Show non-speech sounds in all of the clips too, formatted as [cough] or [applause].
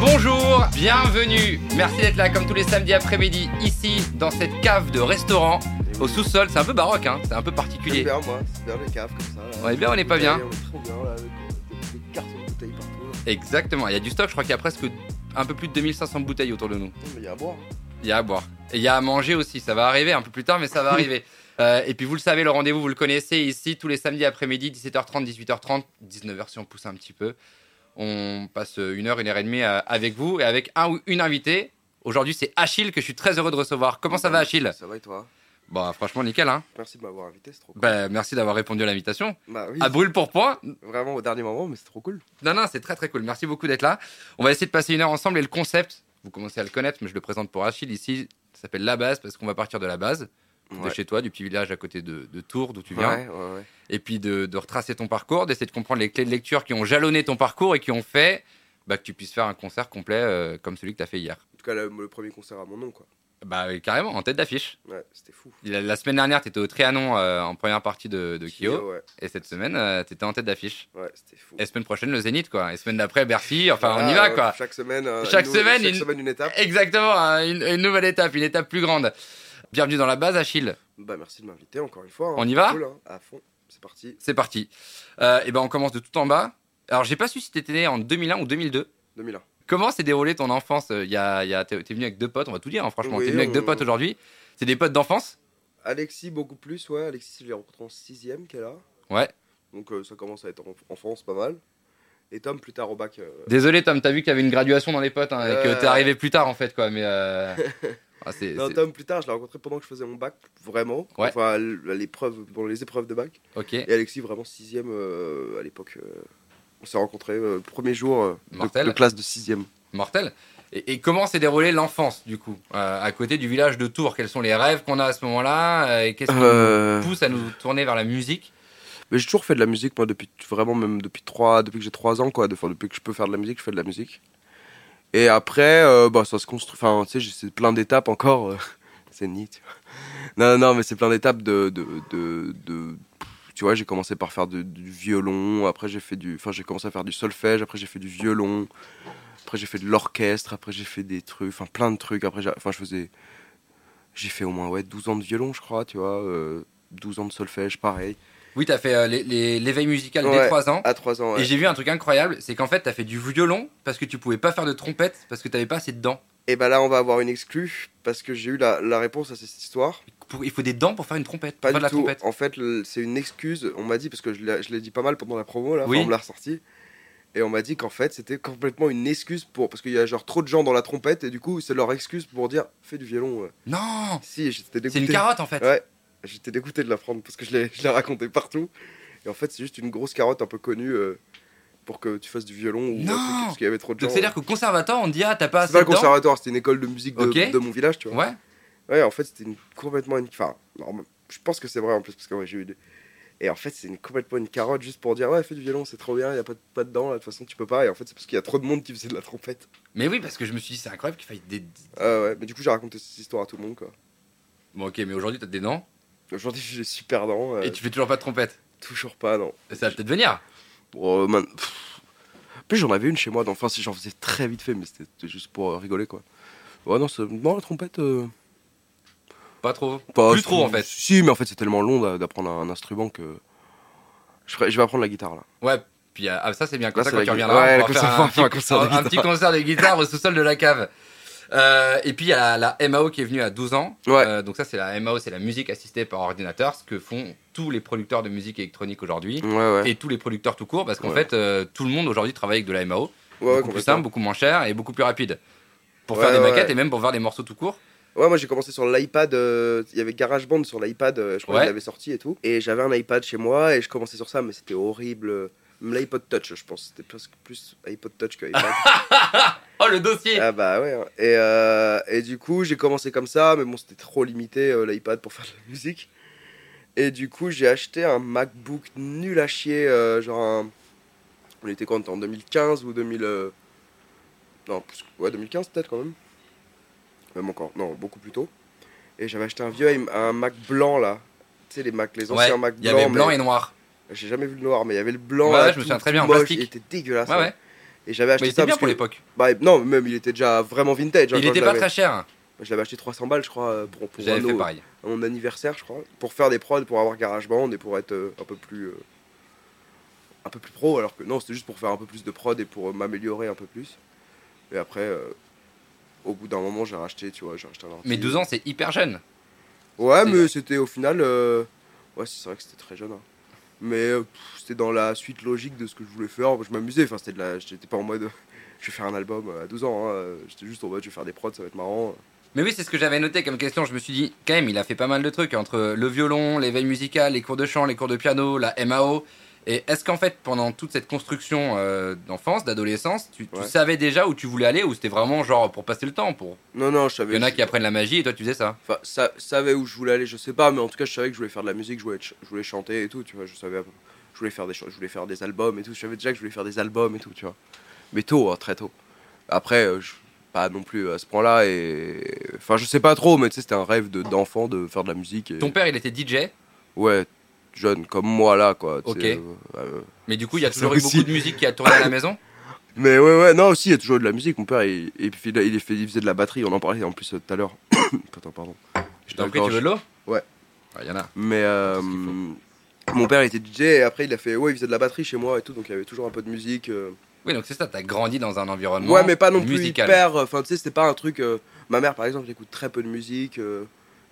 Bonjour, bienvenue. Merci d'être là comme tous les samedis après-midi, ici dans cette cave de restaurant au sous-sol. C'est un peu baroque, hein, c'est un peu particulier. bien, moi. C'est bien les caves comme ça. là. On est bien, on est pas bien. On est trop bien, là, avec des, des cartons de bouteilles partout. là. Exactement, il y a du stock, je crois qu'il y a presque un peu plus de 2500 bouteilles autour de nous. Non, mais il y a à boire. Il y a à boire. Et il y a à manger aussi, ça va arriver un peu plus tard, mais ça va [laughs] arriver. Euh, et puis vous le savez, le rendez-vous, vous le connaissez ici tous les samedis après-midi, 17h30, 18h30, 19h si on pousse un petit peu. On passe une heure, une heure et demie euh, avec vous et avec un ou une invitée. Aujourd'hui, c'est Achille que je suis très heureux de recevoir. Comment ça va, Achille? Ça va et toi? Bon, franchement, nickel, hein. Merci de m'avoir invité, c'est trop cool. Bah, merci d'avoir répondu à l'invitation. Bah oui, À brûle pour point. vraiment au dernier moment, mais c'est trop cool. Non, non, c'est très très cool. Merci beaucoup d'être là. On va essayer de passer une heure ensemble et le concept, vous commencez à le connaître, mais je le présente pour Achille ici. Ça s'appelle la base parce qu'on va partir de la base, de Ouais. chez toi, du petit village à côté de, de Tours d'où tu viens, Ouais, ouais, ouais. et puis de, de retracer ton parcours, d'essayer de comprendre les clés de lecture qui ont jalonné ton parcours et qui ont fait bah, que tu puisses faire un concert complet euh, comme celui que tu as fait hier. En tout cas, le, le premier concert à mon nom, quoi. Bah, euh, carrément, en tête d'affiche. Ouais, c'était fou. La, la semaine dernière, tu étais au Trianon euh, en première partie de, de Kyo, et cette semaine, tu étais en tête d'affiche. ouais, c'était fou. Et semaine prochaine, le Zénith, quoi. Et semaine d'après, Bercy. Enfin, on y va, quoi. Chaque semaine, euh, Chaque une, semaine, chaque une- semaine, une étape. Exactement, hein, une, une nouvelle étape, une étape plus grande. Bienvenue dans la base, Achille. Bah merci de m'inviter encore une fois. hein. On y va cool, hein. À fond, c'est parti. C'est parti. Euh, et ben, on commence de tout en bas. Alors, j'ai pas su si t'étais né en 2001 ou 2002. 2001. Comment s'est déroulée ton enfance Euh, Il y a, y a- T'es venu avec deux potes, on va tout dire, hein, franchement. Oui, T'es venu avec deux potes aujourd'hui. C'est des potes d'enfance? Alexis, beaucoup plus, ouais. Alexis, je l'ai rencontré en 6ème, qu'elle a. Ouais. Donc euh, ça commence à être en enfance pas mal. Et Tom, plus tard au bac. euh, Désolé, Tom, t'as vu qu'il y avait une graduation dans les potes hein, et que t'es arrivé plus tard, en fait, quoi. Mais. [laughs] ah, c'est- Non, c'est- Tom, plus tard, je l'ai rencontré pendant que je faisais mon bac, vraiment. Ouais. Enfin, l'épreuve, pendant les épreuves de bac. Ok, Et Alexis, vraiment 6ème euh, à l'époque. euh, on s'est rencontrés euh, le premier jour euh, de, classe de 6ème. mortel. Et, et comment s'est déroulée l'enfance, du coup À côté du village de Tours, quels sont les rêves qu'on a à ce moment-là Et qu'est-ce qui nous pousse à nous tourner vers la musique? Mais j'ai toujours fait de la musique, moi, depuis vraiment même depuis 3, depuis que j'ai 3 ans, quoi. Enfin, depuis que je peux faire de la musique, je fais de la musique. Et après, euh, bah, ça se construit. Enfin, tu sais, c'est plein d'étapes encore. euh, [laughs] c'est ni, tu vois. Non, non, mais c'est plein d'étapes de, de, de, Tu vois, j'ai commencé par faire du violon. Après, j'ai fait du. Enfin, j'ai commencé à faire du solfège. Après, j'ai fait du violon. Après, j'ai fait de l'orchestre. Après, j'ai fait des trucs. Enfin, plein de trucs. Après, enfin, je faisais. J'ai fait au moins ouais, 12 ans de violon, je crois, tu vois. euh, 12 ans de solfège, pareil. Oui, t'as fait euh, les- les- l'éveil musical dès Ouais. 3 ans. À 3 ans, ouais. Et j'ai vu un truc incroyable, c'est qu'en fait, t'as fait du violon parce que tu pouvais pas faire de trompette parce que t'avais pas assez de dents. Et bah là, on va avoir une exclue parce que j'ai eu la, la réponse à cette histoire. Pour- il faut des dents pour faire une trompette, Pas du de la tout. trompette. En fait, c'est une excuse. On m'a dit, parce que je l'ai je l'ai dit pas mal pendant la promo, là, Oui. enfin, on me l'a ressorti. Et on m'a dit qu'en fait, c'était complètement une excuse pour. Parce qu'il y a genre trop de gens dans la trompette, et du coup, c'est leur excuse pour dire fais du violon. ouais. Non Si, j'étais dégoûté. C'est une carotte en fait. Ouais, j'étais dégoûté de la prendre parce que je l'ai raconté partout. Et en fait, c'est juste une grosse carotte un peu connue euh, pour que tu fasses du violon ou un Non. truc, parce qu'il y avait trop de gens. Donc c'est-à-dire qu'au conservatoire, on dit ah t'as pas C'est assez pas le conservatoire, c'était une école de musique de, de mon village, tu vois. Ouais. Ouais, en fait, c'était une, complètement une. Enfin, non, je pense que c'est vrai en plus, parce que ouais, j'ai eu des. Et en fait, c'est une, complètement une carotte juste pour dire ouais, fais du violon, c'est trop bien, il y a pas de, pas de dents, là, de toute façon, tu peux pas. Et en fait, c'est parce qu'il y a trop de monde qui faisait de la trompette. Mais oui, parce que je me suis dit c'est incroyable qu'il faille des. Ah ouais, mais du coup, j'ai raconté cette histoire à tout le monde, quoi. Bon ok, mais aujourd'hui t'as des dents Aujourd'hui, j'ai super dents. euh, et tu fais toujours pas de trompette. Toujours pas, non. Ça va peut-être venir. Bon, euh, man- pff. En plus, j'en avais une chez moi, si j'en faisais très vite fait, mais c'était c'était juste pour euh, rigoler, quoi. Ouais, non, c'est- non la trompette. euh, Pas trop. pas- Plus trop en fait. Si, mais en fait, c'est tellement long d'a- d'apprendre un, instrument que. Je, ferai- je vais apprendre la guitare, là. Ouais. Puis ah, ça c'est bien. Comme Là, ça c'est quand tu reviendras. Ouais, comme ça, faire on un, faire un un petit concert de guitare au sous-sol de la cave. Euh, et puis il y a la, la MAO qui est venue à 12 ans. Ouais. Euh, donc ça c'est la MAO, c'est la musique assistée par ordinateur, ce que font tous les producteurs de musique électronique aujourd'hui. Ouais, ouais. Et tous les producteurs tout court, parce qu'en fait, euh, tout le monde aujourd'hui travaille avec de la MAO. Beaucoup plus simple, beaucoup moins cher et beaucoup plus rapide. Pour faire des maquettes et même pour faire des morceaux tout court. Ouais, moi j'ai commencé sur l'iPad. euh, Il y avait GarageBand sur l'iPad, euh, je crois Ouais. qu'il l'avait sorti et tout. Et j'avais un iPad chez moi et je commençais sur ça, mais c'était horrible. L'iPod Touch, je pense. C'était presque plus iPod Touch que iPad. [laughs] Oh le dossier ah bah ouais. hein. Et, euh, et du coup, j'ai commencé comme ça, mais bon, c'était trop limité euh, l'iPad pour faire de la musique. Et du coup, j'ai acheté un MacBook nul à chier, euh, genre un. On était quand en 2015 ou 2000. euh, Non, plus... ouais, 2015 peut-être quand même. Même encore, non, beaucoup plus tôt. Et j'avais acheté un vieux un Mac blanc là. Tu sais, les Mac, les Ouais, anciens Mac il y avait blancs, blanc mais- et noir. J'ai jamais vu le noir, mais il y avait le blanc. Ouais, là, je me souviens très bien, en moche, plastique. Il était dégueulasse. Ouais, hein. ouais. Et j'avais acheté Mais ça c'était bien pour que- l'époque. Bah, non, même il était déjà vraiment vintage. hein, Il était pas très cher. Je l'avais acheté 300 balles, je crois, euh, pour, pour un fait pareil. à mon anniversaire, je crois, pour faire des prods, pour avoir GarageBand et pour être euh, un peu plus euh, un peu plus pro. Alors que non, c'était juste pour faire un peu plus de prod et pour euh, m'améliorer un peu plus. Et après, au bout d'un moment, j'ai racheté, tu vois, j'ai racheté un ordi. Mais 12 ans, c'est hyper jeune. Ouais, mais c'était au final, ouais, c'est vrai que c'était très jeune. hein. Mais euh, c'était dans la suite logique de ce que je voulais faire. Je m'amusais, enfin, c'était de la, j'étais pas en mode, [laughs] je vais faire un album à 12 ans. hein. J'étais juste en mode, je vais faire des prods, ça va être marrant. Mais oui, c'est ce que j'avais noté comme question. Je me suis dit, quand même, il a fait pas mal de trucs entre le violon, l'éveil musical, les cours de chant, les cours de piano, la MAO. Et est-ce qu'en fait, pendant toute cette construction euh, d'enfance, d'adolescence, tu, tu Ouais. savais déjà où tu voulais aller ou c'était vraiment genre pour passer le temps pour... Non, non, je Il savais. y en a qui apprennent la magie et toi tu faisais ça. Enfin, ça savais où je voulais aller, je sais pas, mais en tout cas, je savais que je voulais faire de la musique, je voulais, ch- je voulais chanter et tout, tu vois. Je savais, je voulais faire des, je voulais faire des albums et tout. Je savais déjà que je voulais faire des albums et tout, tu vois. Mais tôt, hein, très tôt. Après, euh, je- pas non plus à ce point-là et, enfin, je sais pas trop, mais tu sais, c'était un rêve de- d'enfant de faire de la musique. Et... Ton père, il était DJ, Ouais, jeune comme moi là, quoi. Ok. euh, euh. mais du coup, il y a toujours eu beaucoup de musique qui a tourné à la maison. [laughs] Mais ouais, ouais, non, aussi, il y a toujours eu de la musique. Mon père, il, il, il, fait- il faisait de la batterie, on en parlait en plus euh, tout à l'heure. [coughs] Putain, pardon. Je t'en prie, tu veux de l'eau? Ouais. Il y en a. Mais euh, mon père était DJ et après il a fait ouais il faisait de la batterie chez moi et tout donc il y avait toujours un peu de musique. euh. Oui, donc c'est ça, t'as grandi dans un environnement Ouais mais pas non plus musical. hyper. Enfin tu sais c'était pas un truc. euh, ma mère par exemple elle écoute très peu de musique.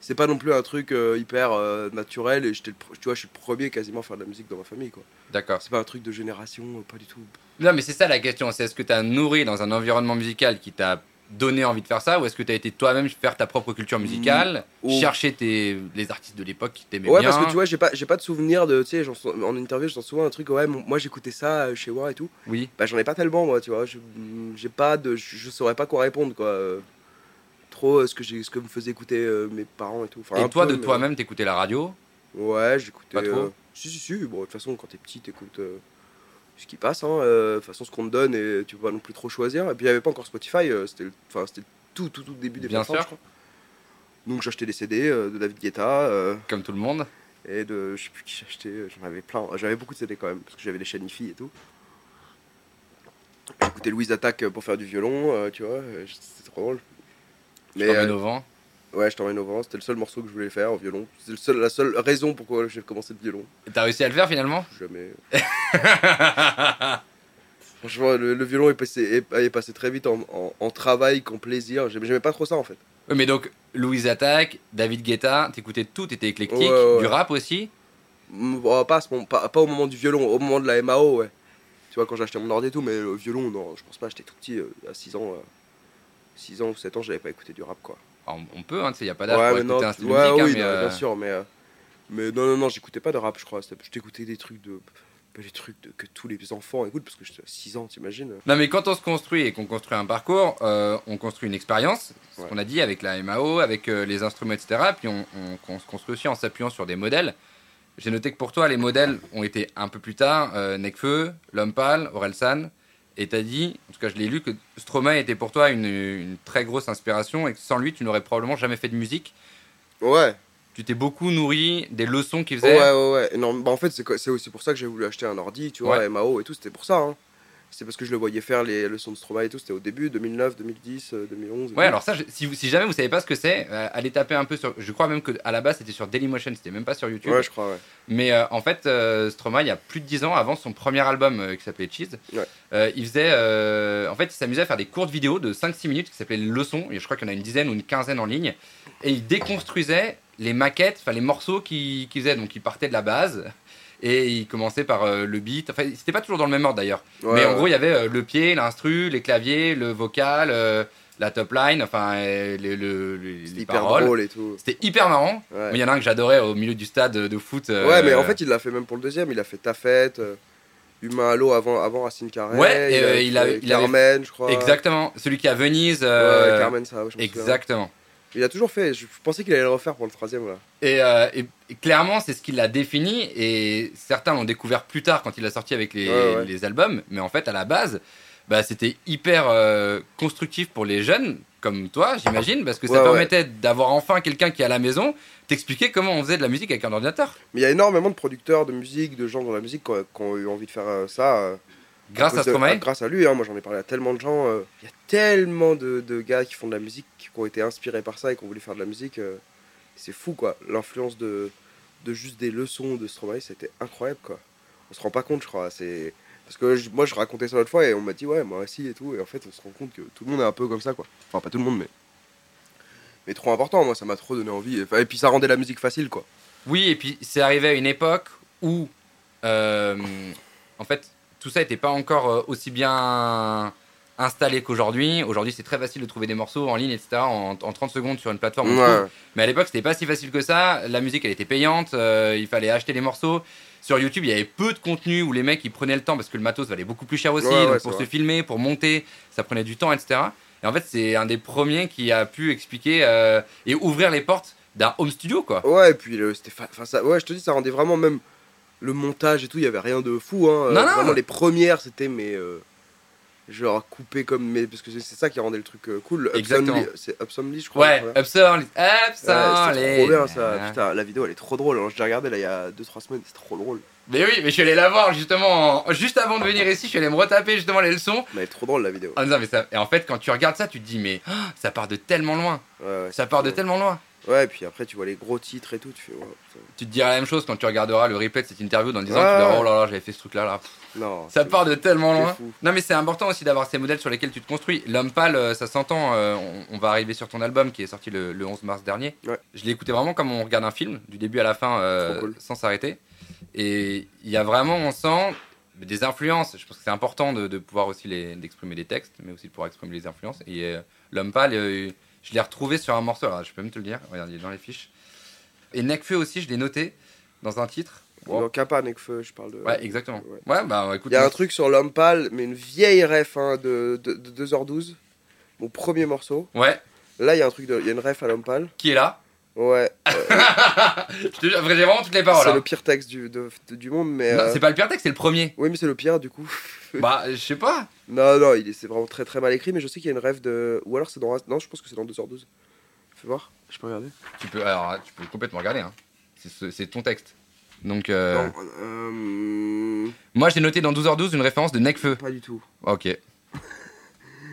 C'est pas non plus un truc euh, hyper euh, naturel et j'étais tu vois je suis le premier quasiment à faire de la musique dans ma famille quoi. D'accord. C'est pas un truc de génération euh, pas du tout. Non, mais c'est ça la question. C'est est-ce que t'as nourri dans un environnement musical qui t'a donné envie de faire ça ou est-ce que t'as été toi-même faire ta propre culture musicale, Mm. Ou- chercher tes, les artistes de l'époque qui t'aimaient ouais bien parce que tu vois j'ai pas j'ai pas de souvenir de tu sais sens- en interview j'entends souvent un truc ouais mon- moi j'écoutais ça chez moi et tout. Oui. Bah j'en ai pas tellement moi, tu vois. Je- J'ai pas de, je, je saurais pas quoi répondre quoi. Euh, ce que ce que me faisaient écouter euh, mes parents et tout. Enfin, Et toi, peu, de toi-même, t'écoutais la radio? Ouais, j'écoutais. Pas trop? euh, Si si si. Bon de toute façon quand t'es petit t'écoutes ce qui passe. Hein. euh, De toute façon ce qu'on te donne et tu peux pas non plus trop choisir. Et puis il y avait pas encore Spotify. euh, c'était, enfin c'était tout tout tout début des Bien sûr. je crois. Donc j'achetais des CD euh, de David Guetta comme tout le monde et de, je sais plus qui j'achetais. J'en avais plein. J'avais beaucoup de CD quand même parce que j'avais des chaînes IFI et tout. J'écoutais Louise Attaque pour faire du violon, tu vois, c'était trop drôle. Je Mais t'emmène euh, au vent. ouais, je t'emmène au vent, c'était le seul morceau que je voulais faire au violon. C'est seul, la seule raison pourquoi j'ai commencé le violon. Et T'as réussi à le faire finalement? Jamais. [laughs] Franchement, le, le violon est passé, est, est passé très vite en, en- en travail qu'en plaisir. J'aimais pas trop ça en fait. Oui, mais donc, Louise Attaque, David Guetta, t'écoutais tout, t'étais éclectique, Ouais, ouais, du rap aussi? Pas, pas, pas au moment du violon, au moment de la MAO, ouais. Tu vois, quand j'ai acheté mon ordi et tout, mais le violon, non, je pense pas, j'étais tout petit, euh, à 6 ans. euh, 6 ans ou 7 ans, j'avais pas écouté du rap quoi. Alors, on, peut, hein, tu sais, y a pas d'âge Ouais, pour écouter non, un style ouais, musique, hein, oui, mais, non, euh, bien sûr, mais, euh, mais non, non, non, j'écoutais pas de rap, je crois. Je t'écoutais des trucs de. Les trucs de- que tous les enfants écoutent parce que j'étais à 6 ans, t'imagines Non, mais quand on se construit et qu'on construit un parcours, euh, on construit une expérience, ce Ouais. qu'on a dit avec la MAO, avec euh, les instruments, etc. Puis on, se construit aussi en s'appuyant sur des modèles. J'ai noté que pour toi, les modèles ont été un peu plus tard euh, Nekfeu, L'Homme Pâle, Orelsan. Et t'as dit, en tout cas je l'ai lu, que Stromae était pour toi une, une très grosse inspiration et que sans lui, tu n'aurais probablement jamais fait de musique. Ouais, Tu t'es beaucoup nourri des leçons qu'il ouais, faisait. ouais, ouais. Non, bah, en fait, c'est aussi pour ça que j'ai voulu acheter un ordi, tu vois, Ouais. MAO et tout, c'était pour ça. Hein. C'était parce que je le voyais faire les leçons de Stromae et tout, c'était au début, 2009, 2010, euh, 2011. et Ouais, alors ça, je- si, vous- si jamais vous savez pas ce que c'est, euh, allez taper un peu sur. Je crois même que à la base c'était sur Dailymotion, c'était même pas sur YouTube. Ouais, je crois, ouais. Mais euh, en fait, euh, Stromae, il y a plus de 10 ans, avant son premier album euh, qui s'appelait Cheese, Ouais. euh, il faisait. en fait, il s'amusait à faire des courtes vidéos de 5-6 minutes qui s'appelaient Leçons, et je crois qu'il y en a une dizaine ou une quinzaine en ligne. Et il déconstruisait les maquettes, enfin les morceaux qu'il qu'il faisait. Donc il partait de la base. Et il commençait par euh, le beat. Enfin, c'était pas toujours dans le même ordre d'ailleurs. Ouais, Mais en ouais. gros, il y avait euh, le pied, l'instru, les claviers, le vocal, euh, la top line, enfin, le- le- le- c'était les hyper paroles. drôle et tout. C'était hyper marrant. Ouais. Mais il y en a un que j'adorais au milieu du stade de foot. Ouais, mais en fait, il l'a fait même pour le deuxième. Il a fait Ta Fête, Humain à l'eau avant, avant Racine Carré. Ouais, et, il, a il a- il avait- Carmen, je crois. Exactement. Celui qui est à Venise. Ouais, Carmen, ça, je exactement. Il a toujours fait. Je pensais qu'il allait le refaire pour le troisième, là. Et, euh, et- et clairement, c'est ce qui l'a défini. Et certains l'ont découvert plus tard quand il a sorti avec les, Ouais, ouais. les albums. Mais en fait, à la base, bah, c'était hyper euh, constructif pour les jeunes, comme toi, j'imagine, parce que ça Ouais, permettait d'avoir enfin quelqu'un qui est à la maison t'expliquer comment on faisait de la musique avec un ordinateur. Mais il y a énormément de producteurs de musique, de gens dans la musique qui ont, qui ont eu envie de faire euh, ça. Grâce à de- Stromae Grâce à lui, hein, moi j'en ai parlé à tellement de gens. euh, Il y a tellement de, de gars qui font de la musique, qui ont été inspirés par ça et qui ont voulu faire de la musique. euh, c'est fou quoi. L'influence de, de juste des leçons de Stromae, c'était incroyable quoi. On se rend pas compte, je crois. C'est parce que je- moi je racontais ça l'autre fois et on m'a dit ouais moi aussi et tout. Et en fait on se rend compte que tout le monde est un peu comme ça quoi. Enfin pas tout le monde mais mais trop important. Moi ça m'a trop donné envie. Et puis ça rendait la musique facile quoi. Oui, et puis c'est arrivé à une époque où, euh, en fait, tout ça n'était pas encore euh, aussi bien installé qu'aujourd'hui. Aujourd'hui, c'est très facile de trouver des morceaux en ligne, etc., en, en 30 secondes sur une plateforme. Ouais. Mais à l'époque, c'était pas si facile que ça. La musique, elle était payante. euh, il fallait acheter les morceaux. Sur YouTube, il y avait peu de contenu où les mecs ils prenaient le temps parce que le matos valait beaucoup plus cher aussi. Ouais, donc pour se vrai. filmer, pour monter, ça prenait du temps, etc. Et en fait, c'est un des premiers qui a pu expliquer euh, et ouvrir les portes d'un home studio, quoi. Ouais, et puis c'était. Enfin, ça, ouais, je te dis, ça rendait vraiment même le montage et tout, il y avait rien de fou. Hein. Non, Euh, non. Vraiment, les premières, c'était, mais. euh, genre coupé comme. Mais, parce que c'est ça qui rendait le truc euh, cool. Exactement. C'est Upsomely, je crois. Ouais, première. Upsall, Ouais, trop bien ça. Putain, la vidéo elle est trop drôle. hein. Je l'ai regardé là il y a 2-3 semaines, c'est trop drôle. Mais oui, mais je suis allé la voir justement, en- juste avant de venir ici, je suis allé me retaper justement les leçons. Mais elle est trop drôle la vidéo. Disant, mais ça... Et en fait, quand tu regardes ça, tu te dis, mais ah, ça part de tellement loin. Ouais, ouais, Ça part de tellement loin. Ouais, et puis après tu vois les gros titres et tout, tu fais. ouais, putain. Tu te diras la même chose quand tu regarderas le replay de cette interview en disant, Ouais, tu ouais. oh là là, j'avais fait ce truc-là. Là. Non. Ça part de tellement loin. fou. Non, mais c'est important aussi d'avoir ces modèles sur lesquels tu te construis. L'homme pâle, euh, ça s'entend. euh, on, on va arriver sur ton album qui est sorti le, le 11 mars dernier. Ouais. Je l'ai écouté vraiment comme on regarde un film, du début à la fin, euh, cool. sans s'arrêter. Et il y a vraiment, on sent des influences. Je pense que c'est important de, de pouvoir aussi d'exprimer les textes, mais aussi de pouvoir exprimer les influences. Et euh, l'homme pâle, je l'ai retrouvé sur un morceau. Alors, je peux même te le dire. Regarde, il est dans les fiches. Et Necfeu aussi, je l'ai noté dans un titre. Wow. Dans Kappa, Nekfeu, je parle de. Ouais, exactement. Ouais. Ouais, bah écoute. Il y a un truc sur l'homme pâle, mais une vieille ref hein, de, de, de 2h12. Mon premier morceau. Ouais, Là, il y a un truc de. Il y a une ref à l'homme pâle. qui est là? Ouais. [laughs] Je te jure, après, j'ai vraiment toutes les paroles. c'est hein. le pire texte du, de- de- du monde, mais. Non, euh, c'est pas le pire texte, c'est le premier. Oui, mais c'est le pire du coup. [laughs] bah, je sais pas. non, non, il c'est vraiment très très mal écrit, mais je sais qu'il y a une rêve de. Ou alors c'est dans. Non, je pense que c'est dans 2h12. Fais voir. Je peux regarder. Tu peux, alors, tu peux complètement regarder. Hein. C'est ce- C'est ton texte. Donc, euh, Non, euh, moi, j'ai noté dans 12h12 une référence de Necfeu. Pas du tout. Ok.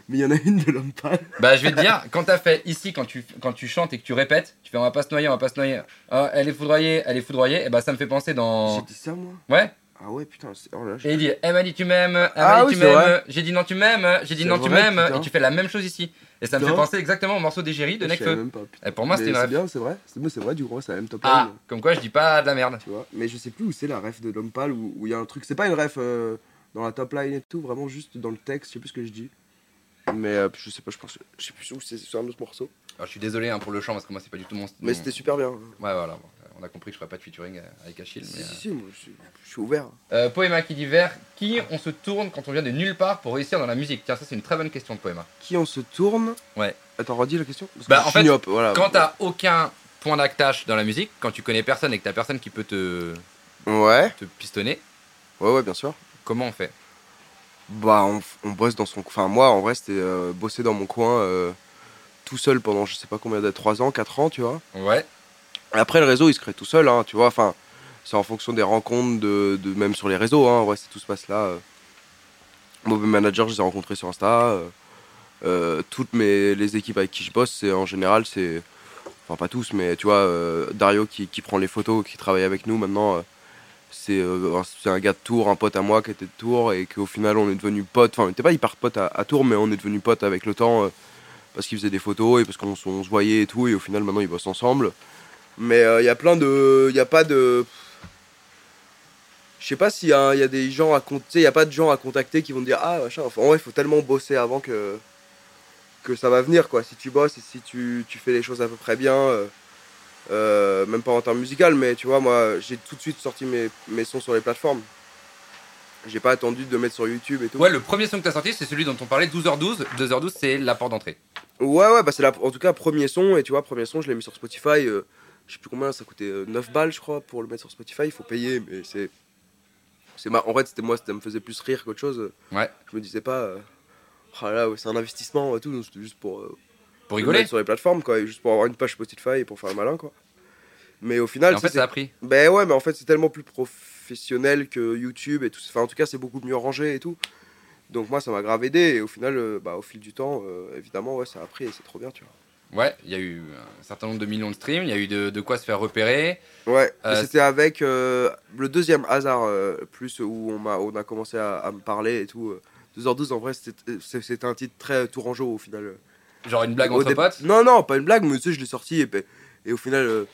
Mais il y en a une de l'homme pâle. Bah, je vais te dire, quand t'as fait ici, quand tu, quand tu chantes et que tu répètes, tu fais on va pas se noyer, on va pas se noyer. Ah, elle est foudroyée, elle est foudroyée. Et bah, ça me fait penser J'ai dans. dit ça moi? Ouais. Ah ouais, putain. c'est- Oh là, Et il dit Elle m'a dit tu m'aimes, elle Ah m'a oui, tu m'aimes, vrai. j'ai dit non tu m'aimes, j'ai dit C'est non tu m'aimes. putain. Et tu fais la même chose ici. Et ça me fait penser exactement au morceau d'Égérie de Necfeu. Et pour moi, c'était une c'est ref. bien, c'est vrai. C'est mais c'est vrai, du coup, c'est la même top Ah, line, comme quoi je dis pas de la merde. Tu vois. Mais je sais plus où c'est la ref de l'homme pâle où où il y a un truc. C'est pas une ref euh, dans la top line et tout, vraiment juste dans le texte. Je sais plus ce que je dis. Mais euh, je sais pas, je pense. Je sais plus où c'est sur un autre morceau. Alors, je suis désolé hein, pour le chant parce que moi c'est pas du tout mon. Mais mon- c'était super bien. Ouais, voilà. on a compris que je ferais pas de featuring euh, avec Achille. Si, Mais, si, euh. si, moi je suis, je suis ouvert. Euh, Poema qui dit vers qui on se tourne quand on vient de nulle part pour réussir dans la musique? Tiens, ça c'est une très bonne question de Poema. Qui on se tourne? Ouais. Attends, redis la question. Parce Bah, en fait, voilà. Quand t'as aucun point d'actage dans la musique, quand tu connais personne et que t'as personne qui peut te, Ouais, te pistonner, ouais, ouais, bien sûr. comment on fait? Bah, on, on bosse dans son. Enfin, moi, en vrai, c'était euh, bosser dans mon coin euh, tout seul pendant je sais pas combien de 3 ans, 4 ans, tu vois. Ouais. Après, le réseau, il se crée tout seul, hein, tu vois. Enfin, c'est en fonction des rencontres, de, de- même sur les réseaux, hein. En vrai, c'est tout se passe là. euh. Moi, mes managers, je les ai rencontrés sur Insta. euh, toutes mes, les équipes avec qui je bosse, c'est en général, c'est. Enfin, pas tous, mais tu vois, Dario qui, qui prend les photos, qui travaille avec nous maintenant. Euh, c'est un- c'est un gars de Tours, un pote à moi qui était de Tours et qu'au final on est devenu pote. Enfin, on n'était pas hyper pote à, à Tours, mais on est devenu pote avec le temps euh, parce qu'il faisait des photos et parce qu'on se voyait et tout. Et au final, maintenant ils bossent ensemble. Mais euh, il y a plein de. Il n'y a pas de. Je sais pas s'il y, a il y a des gens à contacter. Il n'y a pas de gens à contacter qui vont dire Ah, machin. Enfin, en vrai, il faut tellement bosser avant que. ça va venir, quoi. Si tu bosses et si tu fais les choses à peu près bien. Euh, euh, même pas en termes musical, mais tu vois, moi, j'ai tout de suite sorti mes, mes sons sur les plateformes. J'ai pas attendu de mettre sur YouTube et tout. Ouais, le premier son que t'as sorti, c'est celui dont on parlait 12h12. 12h12, c'est l'apport d'entrée. Ouais, ouais, bah c'est la, en tout cas premier son, et tu vois, premier son, je l'ai mis sur Spotify. euh, je sais plus combien, ça coûtait euh, 9 balles, je crois, pour le mettre sur Spotify. Il faut payer, mais c'est. c'est mar- En fait, c'était moi, ça me faisait plus rire qu'autre chose. Ouais. Je me disais pas, euh, oh là là, ouais, c'est un investissement et tout, donc c'était juste pour. Pour le rigoler. sur les plateformes, quoi, juste pour avoir une page Spotify et pour faire le malin, quoi. Mais au final, Et en fait, ça a pris. ben ouais, mais en fait, c'est tellement plus professionnel que YouTube et tout. Enfin, en tout cas, c'est beaucoup mieux rangé et tout. Donc moi, ça m'a grave aidé. Et au final, euh, bah, au fil du temps, euh, évidemment, ouais, ça a pris et c'est trop bien, tu vois. Ouais, il y a eu un certain nombre de millions de streams, il y a eu de, de quoi se faire repérer. Ouais, Euh, c'était avec le deuxième hasard, plus où on, m'a, on a commencé à, à me parler et tout. euh. 2h12, en vrai, c'était un titre très tourangeau au final. Genre une blague Au entre dé- potes. Non, non, pas une blague, mais tu sais, je l'ai sorti et, et au final, euh,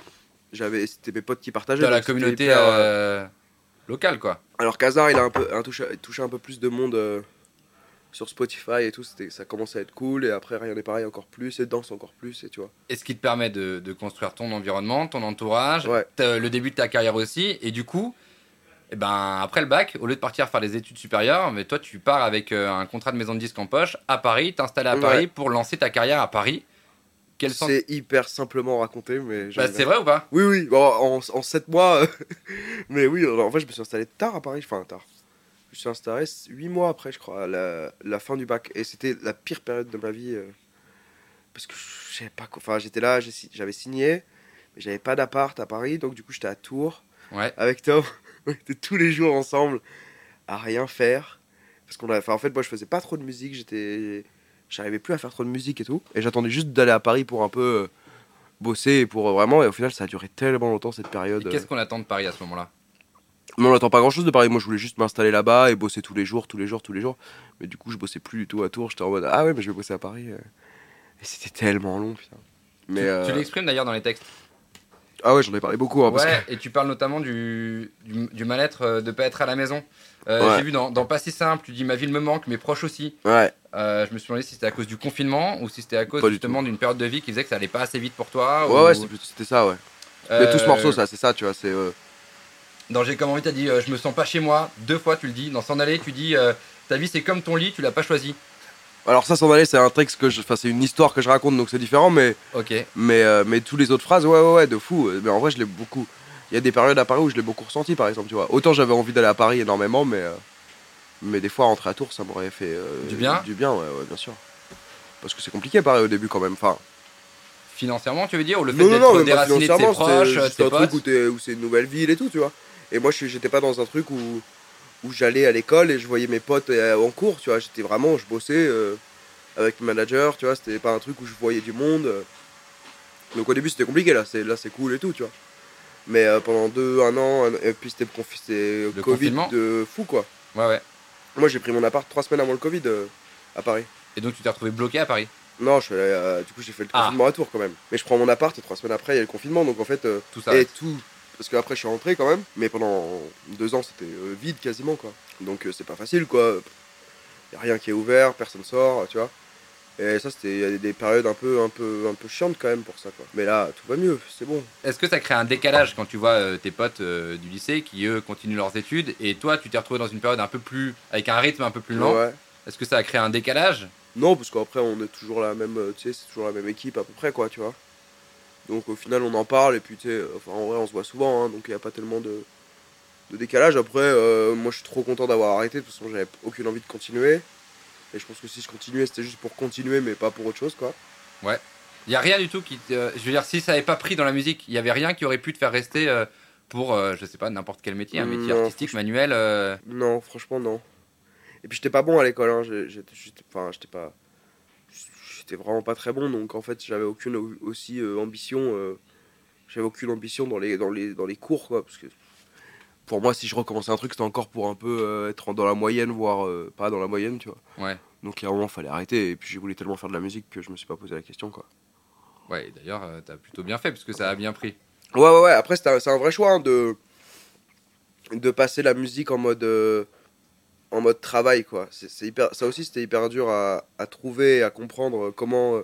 j'avais, c'était mes potes qui partageaient. Dans la communauté hyper, euh, euh, locale, quoi. Alors qu'Hazard, il a un peu un touché, touché un peu plus de monde euh, sur Spotify et tout. Ça commence à être cool. Et après, rien n'est pareil encore plus. Et danse encore plus. Et tu vois. Et ce qui te permet de, de construire ton environnement, ton entourage, Ouais. le début de ta carrière aussi. Et du coup, eh ben, après le bac, au lieu de partir faire des études supérieures, mais toi, tu pars avec euh, un contrat de maison de disque en poche à Paris, t'installer à. Paris pour lancer ta carrière à Paris. Quel sens C'est hyper simplement raconté, mais. Bah, C'est vrai ou pas? Oui, oui. En, en 7 mois. euh, [laughs] mais oui, en fait, je me suis installé tard à Paris. Enfin, tard. Je me suis installé 8 mois après, je crois, à la, la fin du bac. Et c'était la pire période de ma vie. euh, parce que je savais pas quoi. Enfin, j'étais là, j'ai si- j'avais signé, mais j'avais pas d'appart à Paris. Donc, du coup, j'étais à Tours. Ouais. avec Tom. [laughs] On était tous les jours ensemble à rien faire. Parce qu'on a, en fait, moi, je faisais pas trop de musique. J'étais, j'arrivais plus à faire trop de musique et tout. Et j'attendais juste d'aller à Paris pour un peu euh, bosser et pour euh, vraiment. Et au final, ça a duré tellement longtemps cette période. Et Qu'est-ce qu'on attend de Paris à ce moment-là? Mais on n'attend pas grand chose de Paris. Moi, je voulais juste m'installer là-bas et bosser tous les jours, tous les jours, tous les jours. Mais du coup, je bossais plus du tout à Tours. J'étais en mode ah ouais, mais je vais bosser à Paris. euh. Et c'était tellement long, putain. Mais Tu, euh, tu l'exprimes d'ailleurs dans les textes. Ah ouais, j'en ai parlé beaucoup. hein, parce Ouais, et tu parles notamment du, du, du mal-être euh, de pas être à la maison. Euh, Ouais. J'ai vu dans, dans Pas si simple, tu dis ma ville me manque, mes proches aussi. Ouais. Euh, je me suis demandé si c'était à cause du confinement ou si c'était à cause justement d'une période de vie qui faisait que ça allait pas assez vite pour toi. Ouais, ou- ouais, c'était ça, ouais. Mais tout ce Euh, morceau, ça, c'est ça, tu vois. C'est. euh, Dans J'ai comme envie, t'as dit euh, je me sens pas chez moi. Deux fois, tu le dis. Dans S'en aller, tu dis euh, ta vie c'est comme ton lit, tu l'as pas choisi. Alors ça, s'en aller, c'est un texte que je, enfin, c'est une histoire que je raconte, donc c'est différent, mais, Ok. mais, euh, mais tous les autres phrases, ouais, ouais, ouais, de fou. Mais en vrai, je l'ai beaucoup. Il y a des périodes à Paris où je l'ai beaucoup ressenti, par exemple, tu vois. Autant j'avais envie d'aller à Paris énormément, mais, euh, mais des fois rentrer à Tours, ça m'aurait fait euh, Du bien Du bien, ouais, ouais, bien sûr. Parce que c'est compliqué Paris au début quand même. Enfin, Financièrement, tu veux dire Ou le fait non, non, non, déraciné de proches, c'est un potes truc où, où c'est une nouvelle ville et tout, tu vois. Et moi, j'étais pas dans un truc où, où j'allais à l'école et je voyais mes potes euh, en cours, tu vois. J'étais vraiment, je bossais euh, avec le manager, tu vois. C'était pas un truc où je voyais du monde. euh. Donc au début, c'était compliqué, là, c'est là c'est cool et tout, tu vois. Mais euh, pendant deux, un an, un- et puis c'était le Covid de fou, quoi. Ouais, ouais. Moi, j'ai pris mon appart trois semaines avant le Covid euh, à Paris. Et donc tu t'es retrouvé bloqué à Paris? Non, je euh, du coup, j'ai fait le Ah. confinement à Tours quand même. Mais je prends mon appart et trois semaines après, il y a le confinement, donc en fait. euh, Tout ça. et tout. Parce qu'après, je suis rentré quand même. Mais pendant deux ans, c'était euh, vide quasiment, quoi. Donc, euh, c'est pas facile, quoi. Y a rien qui est ouvert, personne sort, tu vois. Et ça, c'était des périodes un peu, un, peu, un peu chiantes quand même pour ça, quoi. Mais là, tout va mieux, c'est bon. Est-ce que ça crée un décalage quand tu vois euh, tes potes euh, du lycée qui eux continuent leurs études et toi tu t'es retrouvé dans une période un peu plus avec un rythme un peu plus lent? Ouais. Est-ce que ça a créé un décalage? Non, parce qu'après, on est toujours la même, tu sais, c'est toujours la même équipe à peu près, quoi, tu vois. Donc au final, on en parle, et puis, tu sais, euh, enfin, en vrai, on se voit souvent, hein, donc il n'y a pas tellement de, de décalage. Après, euh, moi, je suis trop content d'avoir arrêté, de toute façon, j'avais aucune envie de continuer. Et je pense que si je continuais, c'était juste pour continuer, mais pas pour autre chose, quoi. Il y a rien du tout qui te... euh, je veux dire si ça avait pas pris dans la musique, il y avait rien qui aurait pu te faire rester euh, pour euh, je sais pas n'importe quel métier, un métier Non, artistique, manuel Non, franchement, non. Et puis, j'étais pas bon à l'école, hein. enfin, j'étais pas. J'étais vraiment pas très bon, donc en fait, j'avais aucune au- aussi euh, ambition. euh, j'avais aucune ambition dans les, dans, les, dans les cours, quoi. Parce que pour moi, si je recommençais un truc, c'était encore pour un peu euh, être dans la moyenne, voire euh, pas dans la moyenne, tu vois. Ouais. Donc, il y a un moment, fallait arrêter. Et puis, j'ai voulu tellement faire de la musique que je me suis pas posé la question, quoi. Ouais, d'ailleurs euh, t'as plutôt bien fait parce que ça a bien pris. Ouais, ouais, ouais. Après, c'est un, vrai choix hein, de, de passer la musique en mode, en mode travail, quoi. C'est, c'est hyper, ça aussi, c'était hyper dur à, à trouver, à comprendre comment. euh,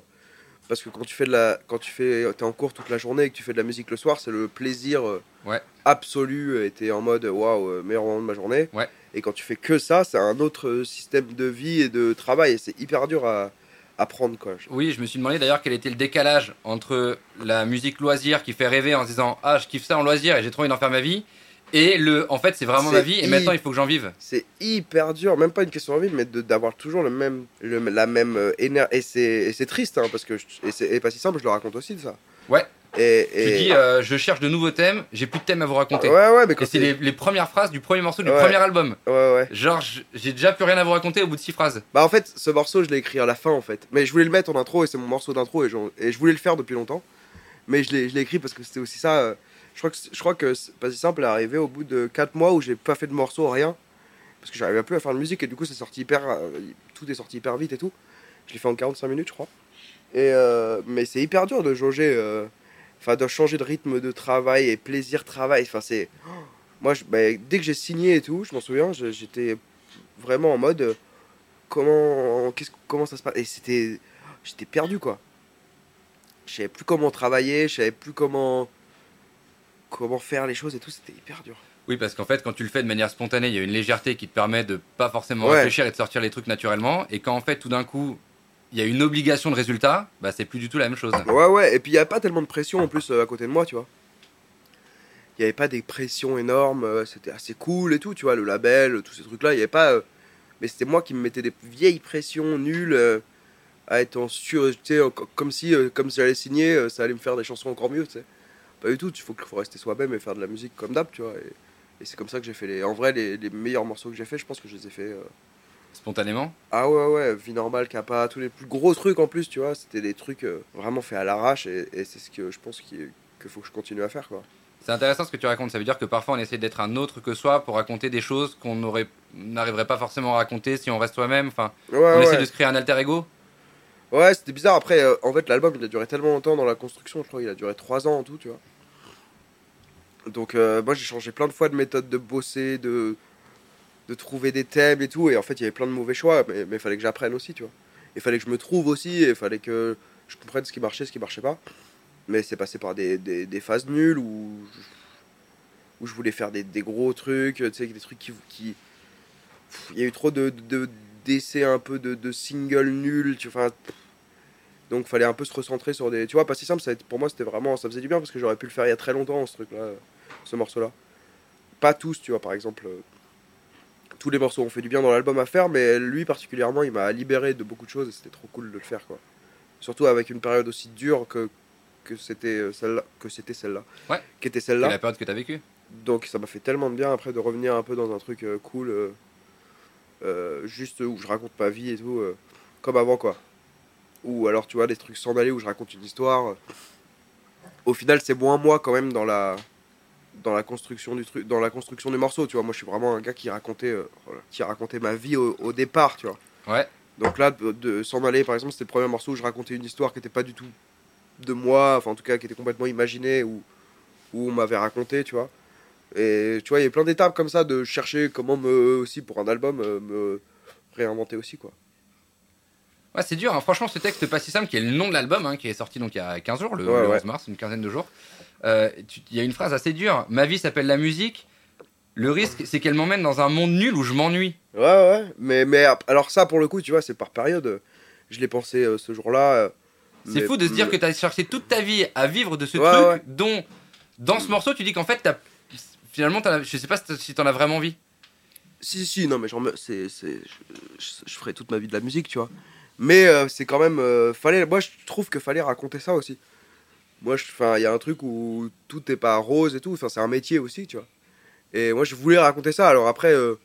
parce que quand tu fais de la, quand tu fais, t'es en cours toute la journée et que tu fais de la musique le soir, c'est le plaisir euh, Ouais. absolu. Et t'es en mode waouh, euh, meilleur moment de ma journée. Ouais. Et quand tu fais que ça, c'est un autre système de vie et de travail. Et c'est hyper dur à, à prendre, quoi. Oui, je me suis demandé d'ailleurs quel était le décalage entre la musique loisir qui fait rêver en se disant ah je kiffe ça en loisir et j'ai trop envie d'en faire ma vie et le en fait c'est vraiment ma vie et maintenant il faut que j'en vive. c'est hyper dur, même pas une question d'envie, mais de- d'avoir toujours le même, le- la même énergie. Et c'est et c'est triste, hein, parce que et c'est et pas si simple, je le raconte aussi de ça. Ouais. Et, Tu et- dis, euh, je cherche de nouveaux thèmes, j'ai plus de thèmes à vous raconter. Ouais, ouais, mais Et quand c'est les, les premières phrases du premier morceau du Ouais. premier album. Ouais, ouais. Genre, j'ai déjà plus rien à vous raconter au bout de six phrases. Bah en fait, ce morceau, je l'ai écrit à la fin en fait. Mais je voulais le mettre en intro et c'est mon morceau d'intro et, et je voulais le faire depuis longtemps. Mais je l'ai je l'ai écrit parce que c'était aussi ça. euh, je crois que c'est- je crois que pas si simple est arrivé au bout de 4 mois où j'ai pas fait de morceau, rien. Parce que j'arrivais plus à faire de musique et du coup c'est sorti hyper euh, tout est sorti hyper vite et tout. Je l'ai fait en 45 minutes, je crois. Et euh, mais c'est hyper dur de jauger euh, enfin de changer de rythme de travail et plaisir travail, enfin c'est oh, moi bah, dès que j'ai signé et tout, je m'en souviens, j'étais vraiment en mode comment comment ça se passe? Et c'était j'étais perdu quoi je savais plus comment travailler je savais plus comment comment faire les choses et tout c'était hyper dur Oui, parce qu'en fait, quand tu le fais de manière spontanée, il y a une légèreté qui te permet de pas forcément Ouais. réfléchir et de sortir les trucs naturellement. Et quand en fait, tout d'un coup, il y a une obligation de résultat, bah c'est plus du tout la même chose. ouais ouais et puis il y a pas tellement de pression en plus euh, à côté de moi tu vois il y avait pas des pressions énormes euh, c'était assez cool et tout tu vois le label tous ces trucs là il y avait pas euh, mais c'était moi qui me mettais des vieilles pressions nulles à être en sur tu sais comme si comme si j'allais signer ça allait me faire des chansons encore mieux tu sais pas du tout il faut faut rester soi-même et faire de la musique comme d'hab tu vois et, et c'est comme ça que j'ai fait les en vrai les, les meilleurs morceaux que j'ai fait je pense que je les ai fait euh, Spontanément? ah ouais ouais vie normale kappa tous les plus gros trucs en plus tu vois c'était des trucs euh, vraiment faits à l'arrache et, et c'est ce que je pense qu'il que faut que je continue à faire quoi C'est intéressant ce que tu racontes. Ça veut dire que parfois on essaie d'être un autre que soi pour raconter des choses qu'on n'arriverait pas forcément à raconter si on reste soi-même. Enfin, ouais on ouais essaie de se créer un alter ego? Ouais, c'était bizarre. Après, euh, en fait, l'album, il a duré tellement longtemps dans la construction. Je crois qu'il a duré 3 ans en tout, tu vois. Donc, euh, moi, j'ai changé plein de fois de méthode de bosser, de, de trouver des thèmes et tout. Et en fait, il y avait plein de mauvais choix, mais il fallait que j'apprenne aussi, tu vois. Il fallait que je me trouve aussi, il fallait que je comprenne ce qui marchait, ce qui marchait pas. Mais c'est passé par des, des, des phases nulles où je, je voulais faire des, des gros trucs, tu sais, des trucs qui. qui il y a eu trop de- d'essais un peu de, de singles nuls, tu vois. Donc fallait un peu se recentrer sur des. Tu vois, pas si simple, ça pour moi c'était vraiment. Ça faisait du bien parce que j'aurais pu le faire il y a très longtemps, ce truc-là, ce morceau-là. Pas tous, tu vois, par exemple. euh, tous les morceaux ont fait du bien dans l'album à faire, mais lui particulièrement, il m'a libéré de beaucoup de choses et c'était trop cool de le faire, quoi. Surtout avec une période aussi dure que, que c'était euh, celle-là. Que c'était celle-là. Ouais. Qui était celle-là. la période que tu as vécue. Donc ça m'a fait tellement de bien après de revenir un peu dans un truc euh, cool, euh, juste où je raconte ma vie et tout, euh, comme avant quoi. Ou alors tu vois des trucs sans aller où je raconte une histoire. Au final c'est moins moi quand même dans la dans la construction du truc, dans la construction des morceaux. Tu vois, moi je suis vraiment un gars qui racontait euh, qui racontait ma vie au, au départ, tu vois. Ouais. Donc là de, de s'en aller par exemple c'était le premier morceau où je racontais une histoire qui était pas du tout de moi, enfin en tout cas qui était complètement imaginée ou où on m'avait raconté, tu vois. Et tu vois, il y a plein d'étapes comme ça de chercher comment me aussi pour un album euh, me réinventer aussi quoi. Ouais, c'est dur. hein. Franchement, ce texte pas si simple, qui est le nom de l'album, hein, qui est sorti donc il y a 15 jours, le, Ouais, le ouais. 11 mars, une quinzaine de jours. Euh, tu- Il y a une phrase assez dure. Ma vie s'appelle la musique. Le risque, c'est qu'elle m'emmène dans un monde nul où je m'ennuie. Ouais ouais, mais mais alors ça pour le coup, tu vois, c'est par période. Je l'ai pensé euh, ce jour-là. euh, C'est fou de se dire mais- que tu as cherché toute ta vie à vivre de ce Ouais, truc dont, dans ce morceau, tu dis qu'en fait, t'as- finalement, as- je sais pas si t'en as vraiment envie. Si, si, non, mais genre, c'est, je, je- je ferai toute ma vie de la musique, tu vois. Mais euh, c'est quand même. euh, fallait, moi, je trouve que fallait raconter ça aussi. Moi, il y a un truc où tout est pas rose et tout. Enfin, c'est un métier aussi, tu vois. Et moi, je voulais raconter ça. Alors après, euh,